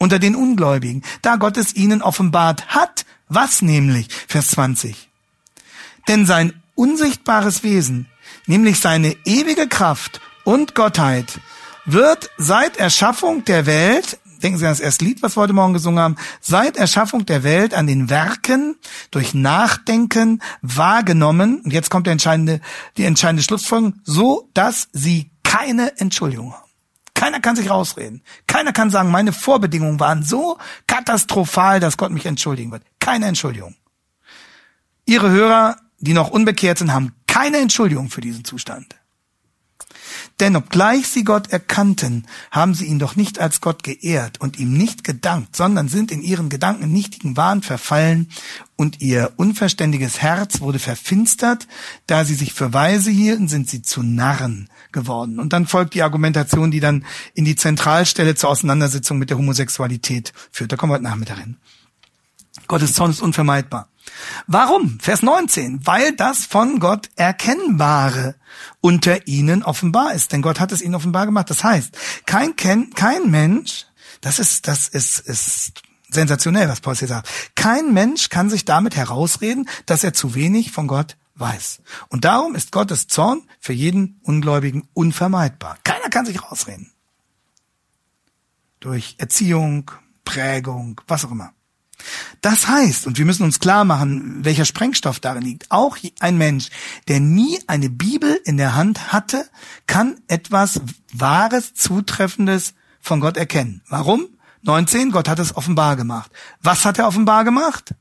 Speaker 2: unter den Ungläubigen, da Gott es ihnen offenbart hat. Was nämlich? Vers 20. Denn sein unsichtbares Wesen, nämlich seine ewige Kraft und Gottheit, wird seit Erschaffung der Welt, denken Sie an das erste Lied, was wir heute Morgen gesungen haben, seit Erschaffung der Welt an den Werken durch Nachdenken wahrgenommen, und jetzt kommt der entscheidende, die entscheidende Schlussfolgerung, so dass sie keine Entschuldigung haben. Keiner kann sich rausreden. Keiner kann sagen, meine Vorbedingungen waren so katastrophal, dass Gott mich entschuldigen wird. Keine Entschuldigung. Ihre Hörer die noch unbekehrt sind, haben keine Entschuldigung für diesen Zustand. Denn obgleich sie Gott erkannten, haben sie ihn doch nicht als Gott geehrt und ihm nicht gedankt, sondern sind in ihren Gedanken nichtigen Wahn verfallen und ihr unverständiges Herz wurde verfinstert, da sie sich für weise hielten, sind sie zu Narren geworden. Und dann folgt die Argumentation, die dann in die Zentralstelle zur Auseinandersetzung mit der Homosexualität führt. Da kommen wir heute Nachmittag hin. Gottes Zorn ist unvermeidbar. Warum? Vers 19. Weil das von Gott Erkennbare unter ihnen offenbar ist. Denn Gott hat es ihnen offenbar gemacht. Das heißt, kein, kein Mensch, das ist, das ist, ist sensationell, was Paulus hier sagt. Kein Mensch kann sich damit herausreden, dass er zu wenig von Gott weiß. Und darum ist Gottes Zorn für jeden Ungläubigen unvermeidbar. Keiner kann sich rausreden. Durch Erziehung, Prägung, was auch immer. Das heißt, und wir müssen uns klar machen, welcher Sprengstoff darin liegt, auch ein Mensch, der nie eine Bibel in der Hand hatte, kann etwas Wahres, Zutreffendes von Gott erkennen. Warum? 19, Gott hat es offenbar gemacht. Was hat er offenbar gemacht?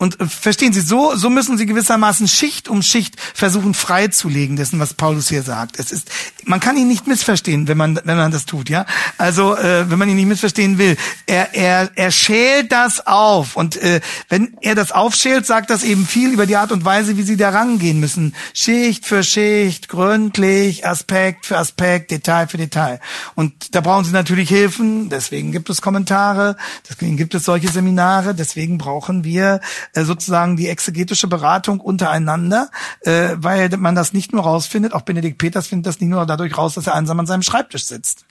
Speaker 2: Und äh, verstehen Sie, so, so müssen Sie gewissermaßen Schicht um Schicht versuchen freizulegen, dessen, was Paulus hier sagt. Es ist, man kann ihn nicht missverstehen, wenn man, wenn man das tut, ja. Also, äh, wenn man ihn nicht missverstehen will. Er, er, er schält das auf. Und äh, wenn er das aufschält, sagt das eben viel über die Art und Weise, wie Sie da rangehen müssen. Schicht für Schicht, gründlich, Aspekt für Aspekt, Detail für Detail. Und da brauchen Sie natürlich Hilfen. Deswegen gibt es Kommentare. Deswegen gibt es solche Seminare. Deswegen brauchen wir äh, sozusagen die exegetische Beratung untereinander, äh, weil man das nicht nur rausfindet, auch Benedikt Peters findet das nicht nur dadurch raus, dass er einsam an seinem Schreibtisch sitzt.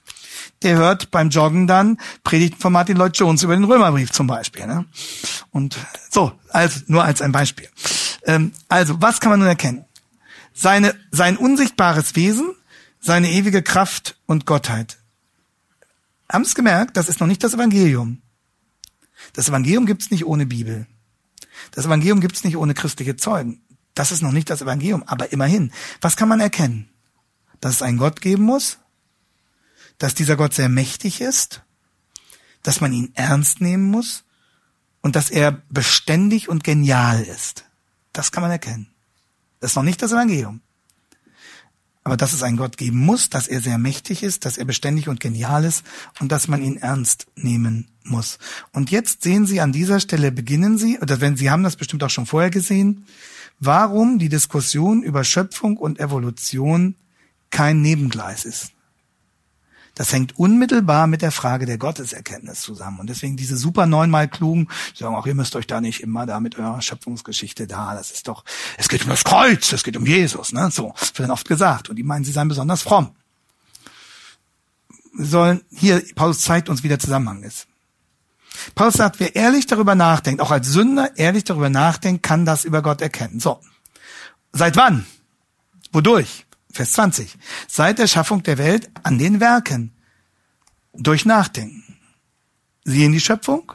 Speaker 2: Der hört beim Joggen dann Predigten von Martin Lloyd Jones über den Römerbrief zum Beispiel. Ne? Und so, also nur als ein Beispiel. Ähm, also, was kann man nun erkennen? Seine, sein unsichtbares Wesen, seine ewige Kraft und Gottheit. Haben Sie es gemerkt? Das ist noch nicht das Evangelium. Das Evangelium gibt's nicht ohne Bibel. Das Evangelium gibt es nicht ohne christliche Zeugen. Das ist noch nicht das Evangelium, aber immerhin. Was kann man erkennen? Dass es einen Gott geben muss, dass dieser Gott sehr mächtig ist, dass man ihn ernst nehmen muss und dass er beständig und genial ist. Das kann man erkennen. Das ist noch nicht das Evangelium. Aber dass es einen Gott geben muss, dass er sehr mächtig ist, dass er beständig und genial ist und dass man ihn ernst nehmen muss. Und jetzt sehen Sie an dieser Stelle beginnen Sie, oder wenn Sie haben das bestimmt auch schon vorher gesehen, warum die Diskussion über Schöpfung und Evolution kein Nebengleis ist. Das hängt unmittelbar mit der Frage der Gotteserkenntnis zusammen. Und deswegen diese super neunmal klugen, die sagen auch, ihr müsst euch da nicht immer da mit eurer Schöpfungsgeschichte da, das ist doch, es geht um das Kreuz, es geht um Jesus, ne, so, das wird dann oft gesagt. Und die meinen, sie seien besonders fromm. Wir sollen, hier, Paulus zeigt uns, wie der Zusammenhang ist. Paulus sagt, wer ehrlich darüber nachdenkt, auch als Sünder ehrlich darüber nachdenkt, kann das über Gott erkennen. So. Seit wann? Wodurch? Vers 20. Seit der Schaffung der Welt an den Werken. Durch Nachdenken. Sie in die Schöpfung.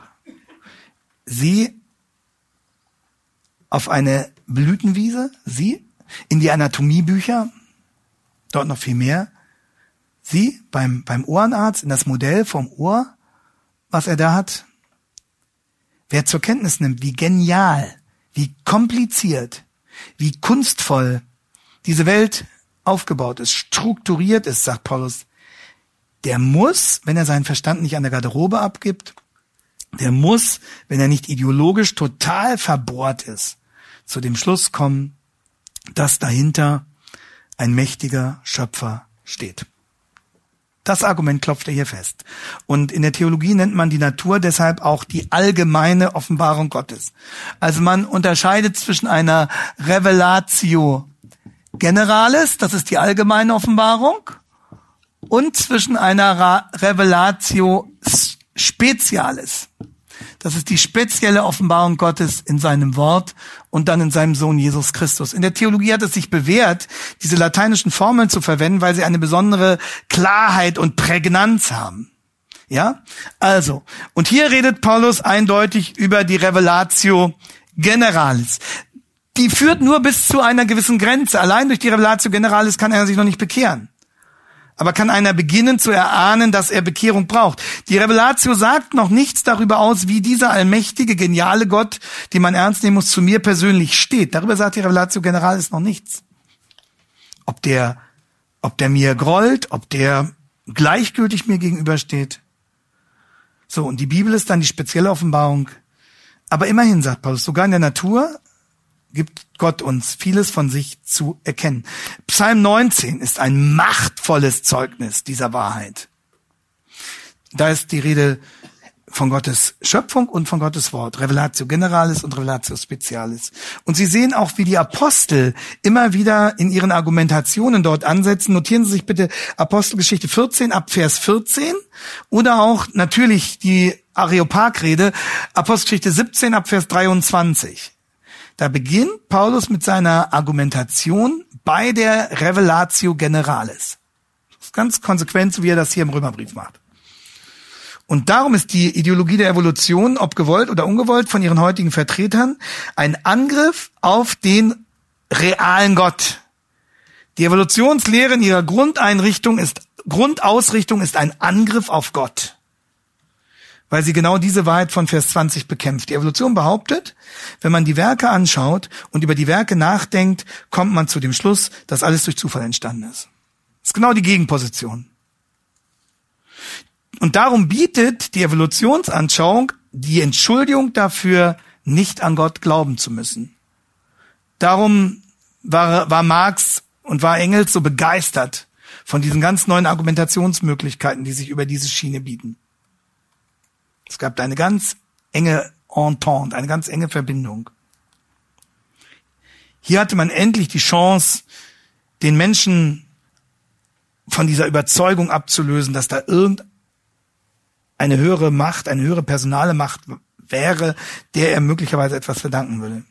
Speaker 2: Sie auf eine Blütenwiese. Sie in die Anatomiebücher. Dort noch viel mehr. Sie beim, beim Ohrenarzt in das Modell vom Ohr, was er da hat. Wer zur Kenntnis nimmt, wie genial, wie kompliziert, wie kunstvoll diese Welt aufgebaut ist, strukturiert ist, sagt Paulus, der muss, wenn er seinen Verstand nicht an der Garderobe abgibt, der muss, wenn er nicht ideologisch total verbohrt ist, zu dem Schluss kommen, dass dahinter ein mächtiger Schöpfer steht. Das Argument klopft er hier fest. Und in der Theologie nennt man die Natur deshalb auch die allgemeine Offenbarung Gottes. Also man unterscheidet zwischen einer Revelatio Generalis, das ist die allgemeine Offenbarung, und zwischen einer Revelatio Specialis. Das ist die spezielle Offenbarung Gottes in seinem Wort und dann in seinem Sohn Jesus Christus. In der Theologie hat es sich bewährt, diese lateinischen Formeln zu verwenden, weil sie eine besondere Klarheit und Prägnanz haben. Ja? Also, und hier redet Paulus eindeutig über die Revelatio Generalis die führt nur bis zu einer gewissen Grenze. Allein durch die Revelatio Generalis kann er sich noch nicht bekehren. Aber kann einer beginnen zu erahnen, dass er Bekehrung braucht. Die Revelatio sagt noch nichts darüber aus, wie dieser allmächtige, geniale Gott, den man ernst nehmen muss, zu mir persönlich steht. Darüber sagt die Revelatio Generalis noch nichts. Ob der, ob der mir grollt, ob der gleichgültig mir gegenübersteht. So, und die Bibel ist dann die spezielle Offenbarung. Aber immerhin, sagt Paulus, sogar in der Natur gibt Gott uns vieles von sich zu erkennen. Psalm 19 ist ein machtvolles Zeugnis dieser Wahrheit. Da ist die Rede von Gottes Schöpfung und von Gottes Wort, Revelatio Generalis und Revelatio Specialis. Und Sie sehen auch, wie die Apostel immer wieder in ihren Argumentationen dort ansetzen. Notieren Sie sich bitte Apostelgeschichte 14 ab Vers 14 oder auch natürlich die Areopag-Rede, Apostelgeschichte 17 ab Vers 23. Da beginnt Paulus mit seiner Argumentation bei der Revelatio Generalis. Das ist ganz konsequent, so wie er das hier im Römerbrief macht. Und darum ist die Ideologie der Evolution, ob gewollt oder ungewollt, von ihren heutigen Vertretern ein Angriff auf den realen Gott. Die Evolutionslehre in ihrer Grundeinrichtung ist, Grundausrichtung ist ein Angriff auf Gott weil sie genau diese Wahrheit von Vers 20 bekämpft. Die Evolution behauptet, wenn man die Werke anschaut und über die Werke nachdenkt, kommt man zu dem Schluss, dass alles durch Zufall entstanden ist. Das ist genau die Gegenposition. Und darum bietet die Evolutionsanschauung die Entschuldigung dafür, nicht an Gott glauben zu müssen. Darum war, war Marx und war Engels so begeistert von diesen ganz neuen Argumentationsmöglichkeiten, die sich über diese Schiene bieten. Es gab eine ganz enge Entente, eine ganz enge Verbindung. Hier hatte man endlich die Chance, den Menschen von dieser Überzeugung abzulösen, dass da irgendeine höhere Macht, eine höhere personale Macht wäre, der er möglicherweise etwas verdanken würde.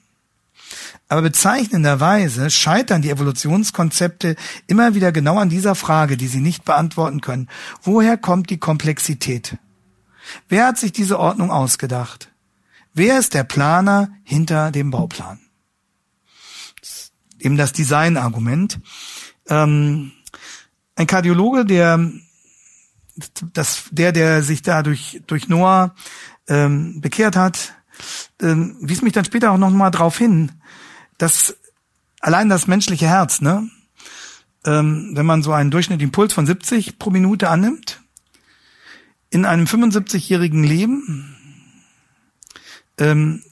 Speaker 2: Aber bezeichnenderweise scheitern die Evolutionskonzepte immer wieder genau an dieser Frage, die sie nicht beantworten können. Woher kommt die Komplexität? Wer hat sich diese Ordnung ausgedacht? Wer ist der Planer hinter dem Bauplan? Das eben das Designargument. Ähm, ein Kardiologe, der, das, der, der sich da durch, Noah ähm, bekehrt hat, ähm, wies mich dann später auch noch mal darauf hin, dass allein das menschliche Herz, ne, ähm, wenn man so einen durchschnittlichen Puls von 70 pro Minute annimmt, in einem 75-jährigen Leben ähm,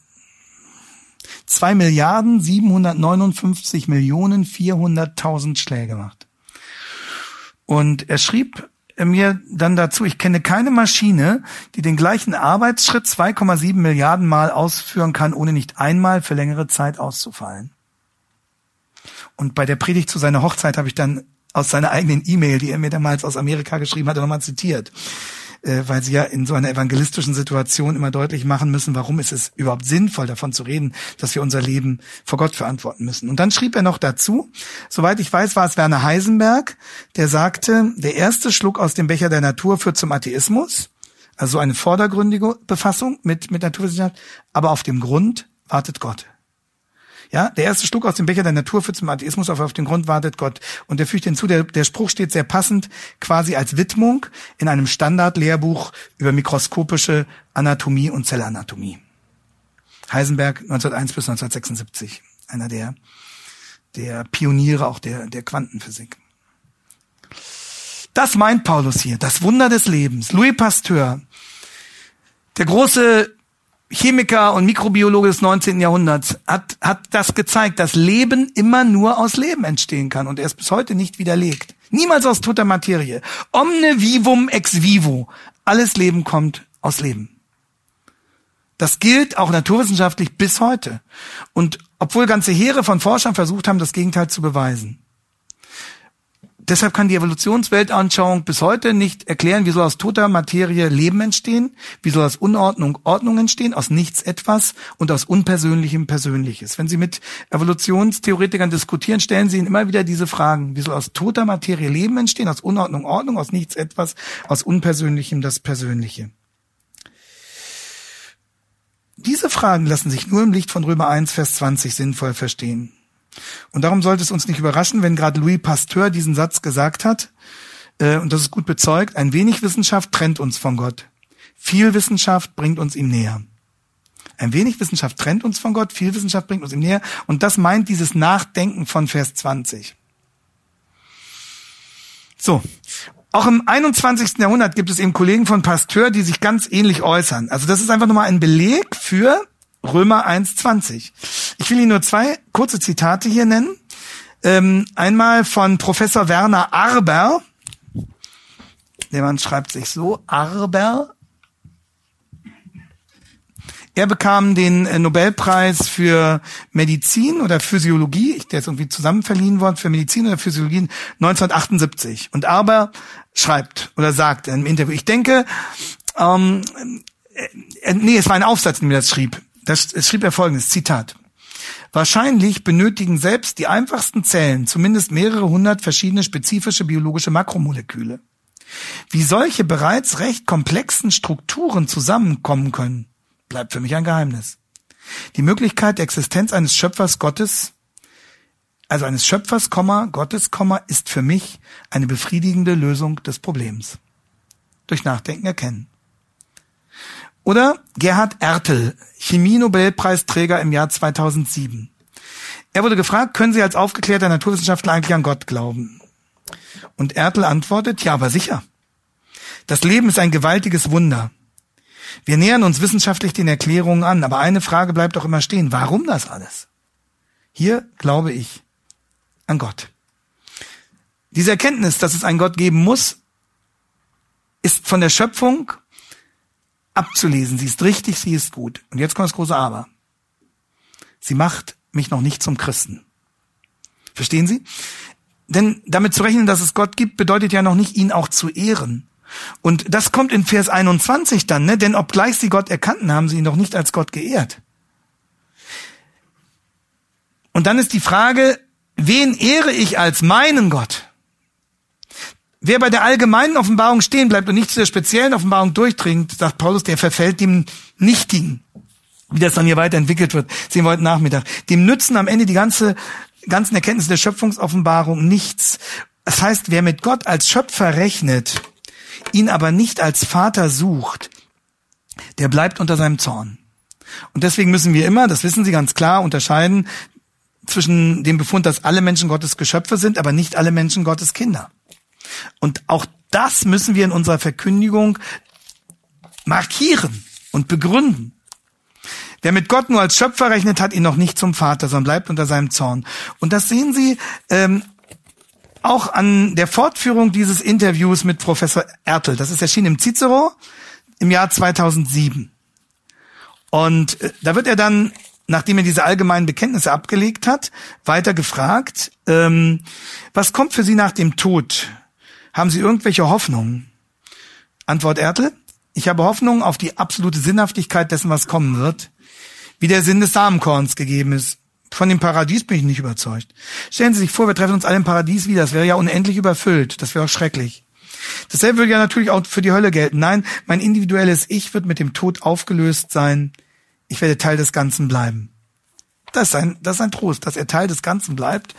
Speaker 2: zwei Milliarden 759 Millionen 400.000 Schläge macht. Und er schrieb mir dann dazu, ich kenne keine Maschine, die den gleichen Arbeitsschritt 2,7 Milliarden Mal ausführen kann, ohne nicht einmal für längere Zeit auszufallen. Und bei der Predigt zu seiner Hochzeit habe ich dann aus seiner eigenen E-Mail, die er mir damals aus Amerika geschrieben hatte, nochmal zitiert äh, weil sie ja in so einer evangelistischen Situation immer deutlich machen müssen, warum ist es überhaupt sinnvoll, davon zu reden, dass wir unser Leben vor Gott verantworten müssen. Und dann schrieb er noch dazu, soweit ich weiß, war es Werner Heisenberg, der sagte, der erste Schluck aus dem Becher der Natur führt zum Atheismus, also eine vordergründige Befassung mit, mit Naturwissenschaft, aber auf dem Grund wartet Gott. Ja, der erste Schluck aus dem Becher der Natur führt zum Atheismus, auf, auf den Grund wartet Gott. Und der fügt hinzu, der, der Spruch steht sehr passend quasi als Widmung in einem Standardlehrbuch über mikroskopische Anatomie und Zellanatomie. Heisenberg 1901 bis 1976, einer der, der Pioniere auch der, der Quantenphysik. Das meint Paulus hier, das Wunder des Lebens. Louis Pasteur, der große Chemiker und Mikrobiologe des 19. Jahrhunderts, hat, hat das gezeigt, dass Leben immer nur aus Leben entstehen kann und er ist bis heute nicht widerlegt. Niemals aus toter Materie. Omne vivum ex vivo. Alles Leben kommt aus Leben. Das gilt auch naturwissenschaftlich bis heute. Und obwohl ganze Heere von Forschern versucht haben, das Gegenteil zu beweisen. Deshalb kann die Evolutionsweltanschauung bis heute nicht erklären, wie soll aus toter Materie Leben entstehen, wie soll aus Unordnung Ordnung entstehen, aus nichts etwas und aus Unpersönlichem Persönliches. Wenn Sie mit Evolutionstheoretikern diskutieren, stellen Sie ihnen immer wieder diese Fragen. Wie soll aus toter Materie Leben entstehen, aus Unordnung Ordnung, aus nichts etwas, aus Unpersönlichem das Persönliche. Diese Fragen lassen sich nur im Licht von Römer 1, Vers 20 sinnvoll verstehen. Und darum sollte es uns nicht überraschen, wenn gerade Louis Pasteur diesen Satz gesagt hat, äh, und das ist gut bezeugt, ein wenig Wissenschaft trennt uns von Gott. Viel Wissenschaft bringt uns ihm näher. Ein wenig Wissenschaft trennt uns von Gott, viel Wissenschaft bringt uns ihm näher. Und das meint dieses Nachdenken von Vers 20. So. Auch im 21. Jahrhundert gibt es eben Kollegen von Pasteur, die sich ganz ähnlich äußern. Also das ist einfach nochmal ein Beleg für Römer 1,20. Ich will Ihnen nur zwei kurze Zitate hier nennen. Ähm, einmal von Professor Werner Arber. Der Mann schreibt sich so, Arber. Er bekam den äh, Nobelpreis für Medizin oder Physiologie, der ist irgendwie zusammen verliehen worden, für Medizin oder Physiologie 1978. Und Arber schreibt oder sagt im Interview, ich denke, ähm, äh, äh nee, es war ein Aufsatz, in dem er das schrieb. Das schrieb er folgendes, Zitat. Wahrscheinlich benötigen selbst die einfachsten Zellen zumindest mehrere hundert verschiedene spezifische biologische Makromoleküle. Wie solche bereits recht komplexen Strukturen zusammenkommen können, bleibt für mich ein Geheimnis. Die Möglichkeit der Existenz eines Schöpfers Gottes, also eines Schöpfers, Gottes, ist für mich eine befriedigende Lösung des Problems. Durch Nachdenken erkennen. Oder Gerhard Ertel, Chemie-Nobelpreisträger im Jahr 2007. Er wurde gefragt, können Sie als aufgeklärter Naturwissenschaftler eigentlich an Gott glauben? Und Ertel antwortet, ja, aber sicher. Das Leben ist ein gewaltiges Wunder. Wir nähern uns wissenschaftlich den Erklärungen an, aber eine Frage bleibt doch immer stehen. Warum das alles? Hier glaube ich an Gott. Diese Erkenntnis, dass es einen Gott geben muss, ist von der Schöpfung abzulesen. Sie ist richtig, sie ist gut. Und jetzt kommt das große Aber. Sie macht mich noch nicht zum Christen. Verstehen Sie? Denn damit zu rechnen, dass es Gott gibt, bedeutet ja noch nicht, ihn auch zu ehren. Und das kommt in Vers 21 dann, ne? denn obgleich sie Gott erkannten, haben sie ihn doch nicht als Gott geehrt. Und dann ist die Frage, wen ehre ich als meinen Gott? Wer bei der allgemeinen Offenbarung stehen bleibt und nicht zu der speziellen Offenbarung durchdringt, sagt Paulus, der verfällt dem Nichtigen. Wie das dann hier weiterentwickelt wird, sehen wir heute Nachmittag. Dem nützen am Ende die ganze, ganzen Erkenntnisse der Schöpfungsoffenbarung nichts. Das heißt, wer mit Gott als Schöpfer rechnet, ihn aber nicht als Vater sucht, der bleibt unter seinem Zorn. Und deswegen müssen wir immer, das wissen Sie ganz klar, unterscheiden zwischen dem Befund, dass alle Menschen Gottes Geschöpfe sind, aber nicht alle Menschen Gottes Kinder. Und auch das müssen wir in unserer Verkündigung markieren und begründen. Wer mit Gott nur als Schöpfer rechnet, hat ihn noch nicht zum Vater, sondern bleibt unter seinem Zorn. Und das sehen Sie ähm, auch an der Fortführung dieses Interviews mit Professor Ertel. Das ist erschienen im Cicero im Jahr 2007. Und äh, da wird er dann, nachdem er diese allgemeinen Bekenntnisse abgelegt hat, weiter gefragt, ähm, was kommt für Sie nach dem Tod? Haben Sie irgendwelche Hoffnungen? Antwort Ertel, ich habe Hoffnung auf die absolute Sinnhaftigkeit dessen, was kommen wird, wie der Sinn des Samenkorns gegeben ist. Von dem Paradies bin ich nicht überzeugt. Stellen Sie sich vor, wir treffen uns alle im Paradies wieder. Das wäre ja unendlich überfüllt. Das wäre auch schrecklich. Dasselbe würde ja natürlich auch für die Hölle gelten. Nein, mein individuelles Ich wird mit dem Tod aufgelöst sein. Ich werde Teil des Ganzen bleiben. Das ist ein, das ist ein Trost, dass er Teil des Ganzen bleibt,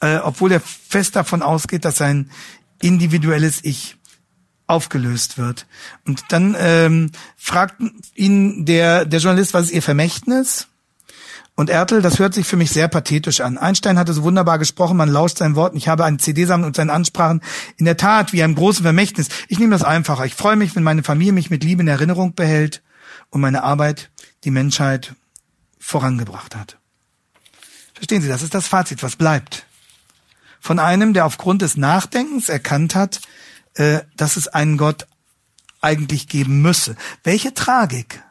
Speaker 2: äh, obwohl er fest davon ausgeht, dass sein individuelles Ich aufgelöst wird. Und dann ähm, fragt ihn der, der Journalist, was ist ihr Vermächtnis? Und Ertel, das hört sich für mich sehr pathetisch an. Einstein hatte so wunderbar gesprochen, man lauscht seinen Worten. Ich habe eine CD-Sammlung und seine Ansprachen in der Tat wie ein großes Vermächtnis. Ich nehme das einfacher. Ich freue mich, wenn meine Familie mich mit Liebe in Erinnerung behält und meine Arbeit die Menschheit vorangebracht hat. Verstehen Sie, das ist das Fazit, was bleibt. Von einem, der aufgrund des Nachdenkens erkannt hat, äh, dass es einen Gott eigentlich geben müsse. Welche Tragik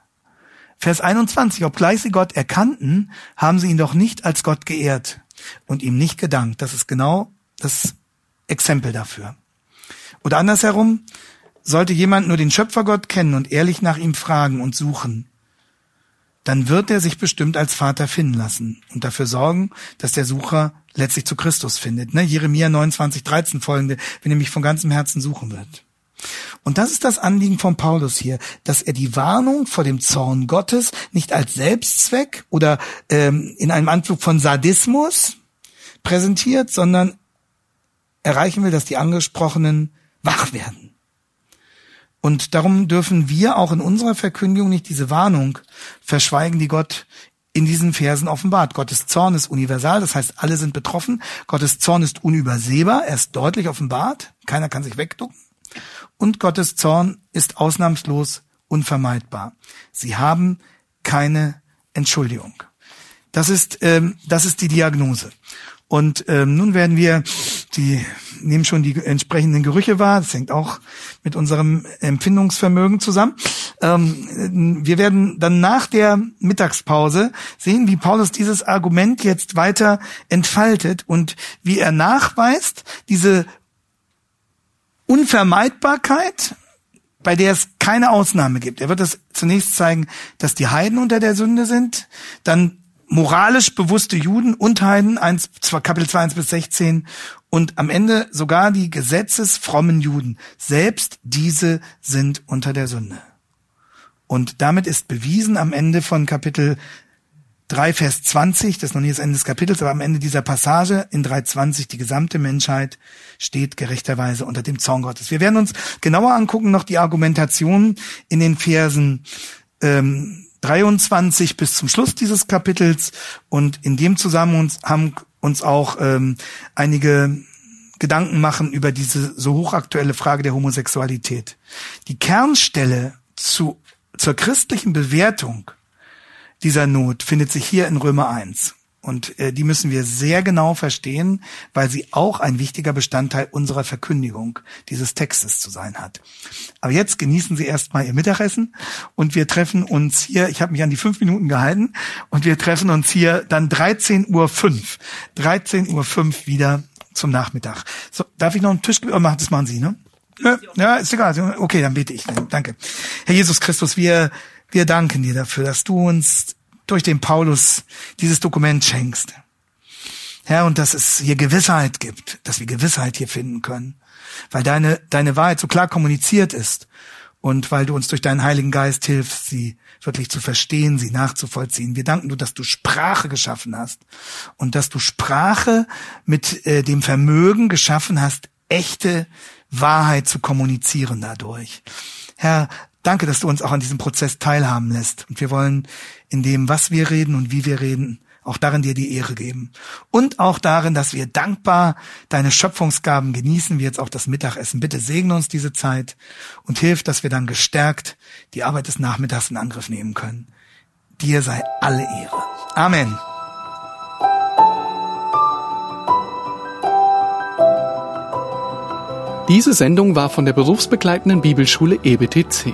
Speaker 2: Vers 21, obgleich sie Gott erkannten, haben sie ihn doch nicht als Gott geehrt und ihm nicht gedankt. Das ist genau das Exempel dafür. Oder andersherum, sollte jemand nur den Schöpfergott kennen und ehrlich nach ihm fragen und suchen, dann wird er sich bestimmt als Vater finden lassen und dafür sorgen, dass der Sucher letztlich zu Christus findet. Ne? Jeremia 29, 13 folgende, wenn er mich von ganzem Herzen suchen wird. Und das ist das Anliegen von Paulus hier, dass er die Warnung vor dem Zorn Gottes nicht als Selbstzweck oder ähm, in einem Anflug von Sadismus präsentiert, sondern erreichen will, dass die Angesprochenen wach werden. Und darum dürfen wir auch in unserer Verkündigung nicht diese Warnung verschweigen, die Gott in diesen Versen offenbart. Gottes Zorn ist universal, das heißt, alle sind betroffen. Gottes Zorn ist unübersehbar, er ist deutlich offenbart, keiner kann sich wegducken und Gottes Zorn ist ausnahmslos unvermeidbar. Sie haben keine Entschuldigung. Das ist, ähm, das ist die Diagnose. Und ähm, nun werden wir, die nehmen schon die entsprechenden Gerüche wahr, das hängt auch mit unserem Empfindungsvermögen zusammen. Ähm, wir werden dann nach der Mittagspause sehen, wie Paulus dieses Argument jetzt weiter entfaltet und wie er nachweist, diese Unvermeidbarkeit, bei der es keine Ausnahme gibt. Er wird es zunächst zeigen, dass die Heiden unter der Sünde sind, dann moralisch bewusste Juden und Heiden, 1, Kapitel 2, 1 bis 16, und am Ende sogar die gesetzesfrommen Juden. Selbst diese sind unter der Sünde. Und damit ist bewiesen am Ende von Kapitel 3, Vers 20, das ist noch nicht das Ende des Kapitels, aber am Ende dieser Passage in 3.20, die gesamte Menschheit steht gerechterweise unter dem Zorn Gottes. Wir werden uns genauer angucken noch die Argumentation in den Versen ähm, 23 bis zum Schluss dieses Kapitels und in dem Zusammenhang haben uns auch ähm, einige Gedanken machen über diese so hochaktuelle Frage der Homosexualität. Die Kernstelle zu, zur christlichen Bewertung dieser Not findet sich hier in Römer 1. Und äh, die müssen wir sehr genau verstehen, weil sie auch ein wichtiger Bestandteil unserer Verkündigung dieses Textes zu sein hat. Aber jetzt genießen Sie erstmal Ihr Mittagessen und wir treffen uns hier, ich habe mich an die fünf Minuten gehalten, und wir treffen uns hier dann 13.05 Uhr, 13.05 Uhr wieder zum Nachmittag. So, darf ich noch einen Tisch, oh, machen, das machen Sie, ne? Ja, ist egal. Okay, dann bete ich. Danke. Herr Jesus Christus, wir wir danken dir dafür, dass du uns durch den Paulus dieses Dokument schenkst. Herr, und dass es hier Gewissheit gibt, dass wir Gewissheit hier finden können, weil deine, deine Wahrheit so klar kommuniziert ist und weil du uns durch deinen Heiligen Geist hilfst, sie wirklich zu verstehen, sie nachzuvollziehen. Wir danken dir, dass du Sprache geschaffen hast und dass du Sprache mit äh, dem Vermögen geschaffen hast, echte Wahrheit zu kommunizieren dadurch. Herr, Danke, dass du uns auch an diesem Prozess teilhaben lässt. Und wir wollen in dem, was wir reden und wie wir reden, auch darin dir die Ehre geben. Und auch darin, dass wir dankbar deine Schöpfungsgaben genießen, wie jetzt auch das Mittagessen. Bitte segne uns diese Zeit und hilf, dass wir dann gestärkt die Arbeit des Nachmittags in Angriff nehmen können. Dir sei alle Ehre. Amen.
Speaker 1: Diese Sendung war von der berufsbegleitenden Bibelschule EBTC.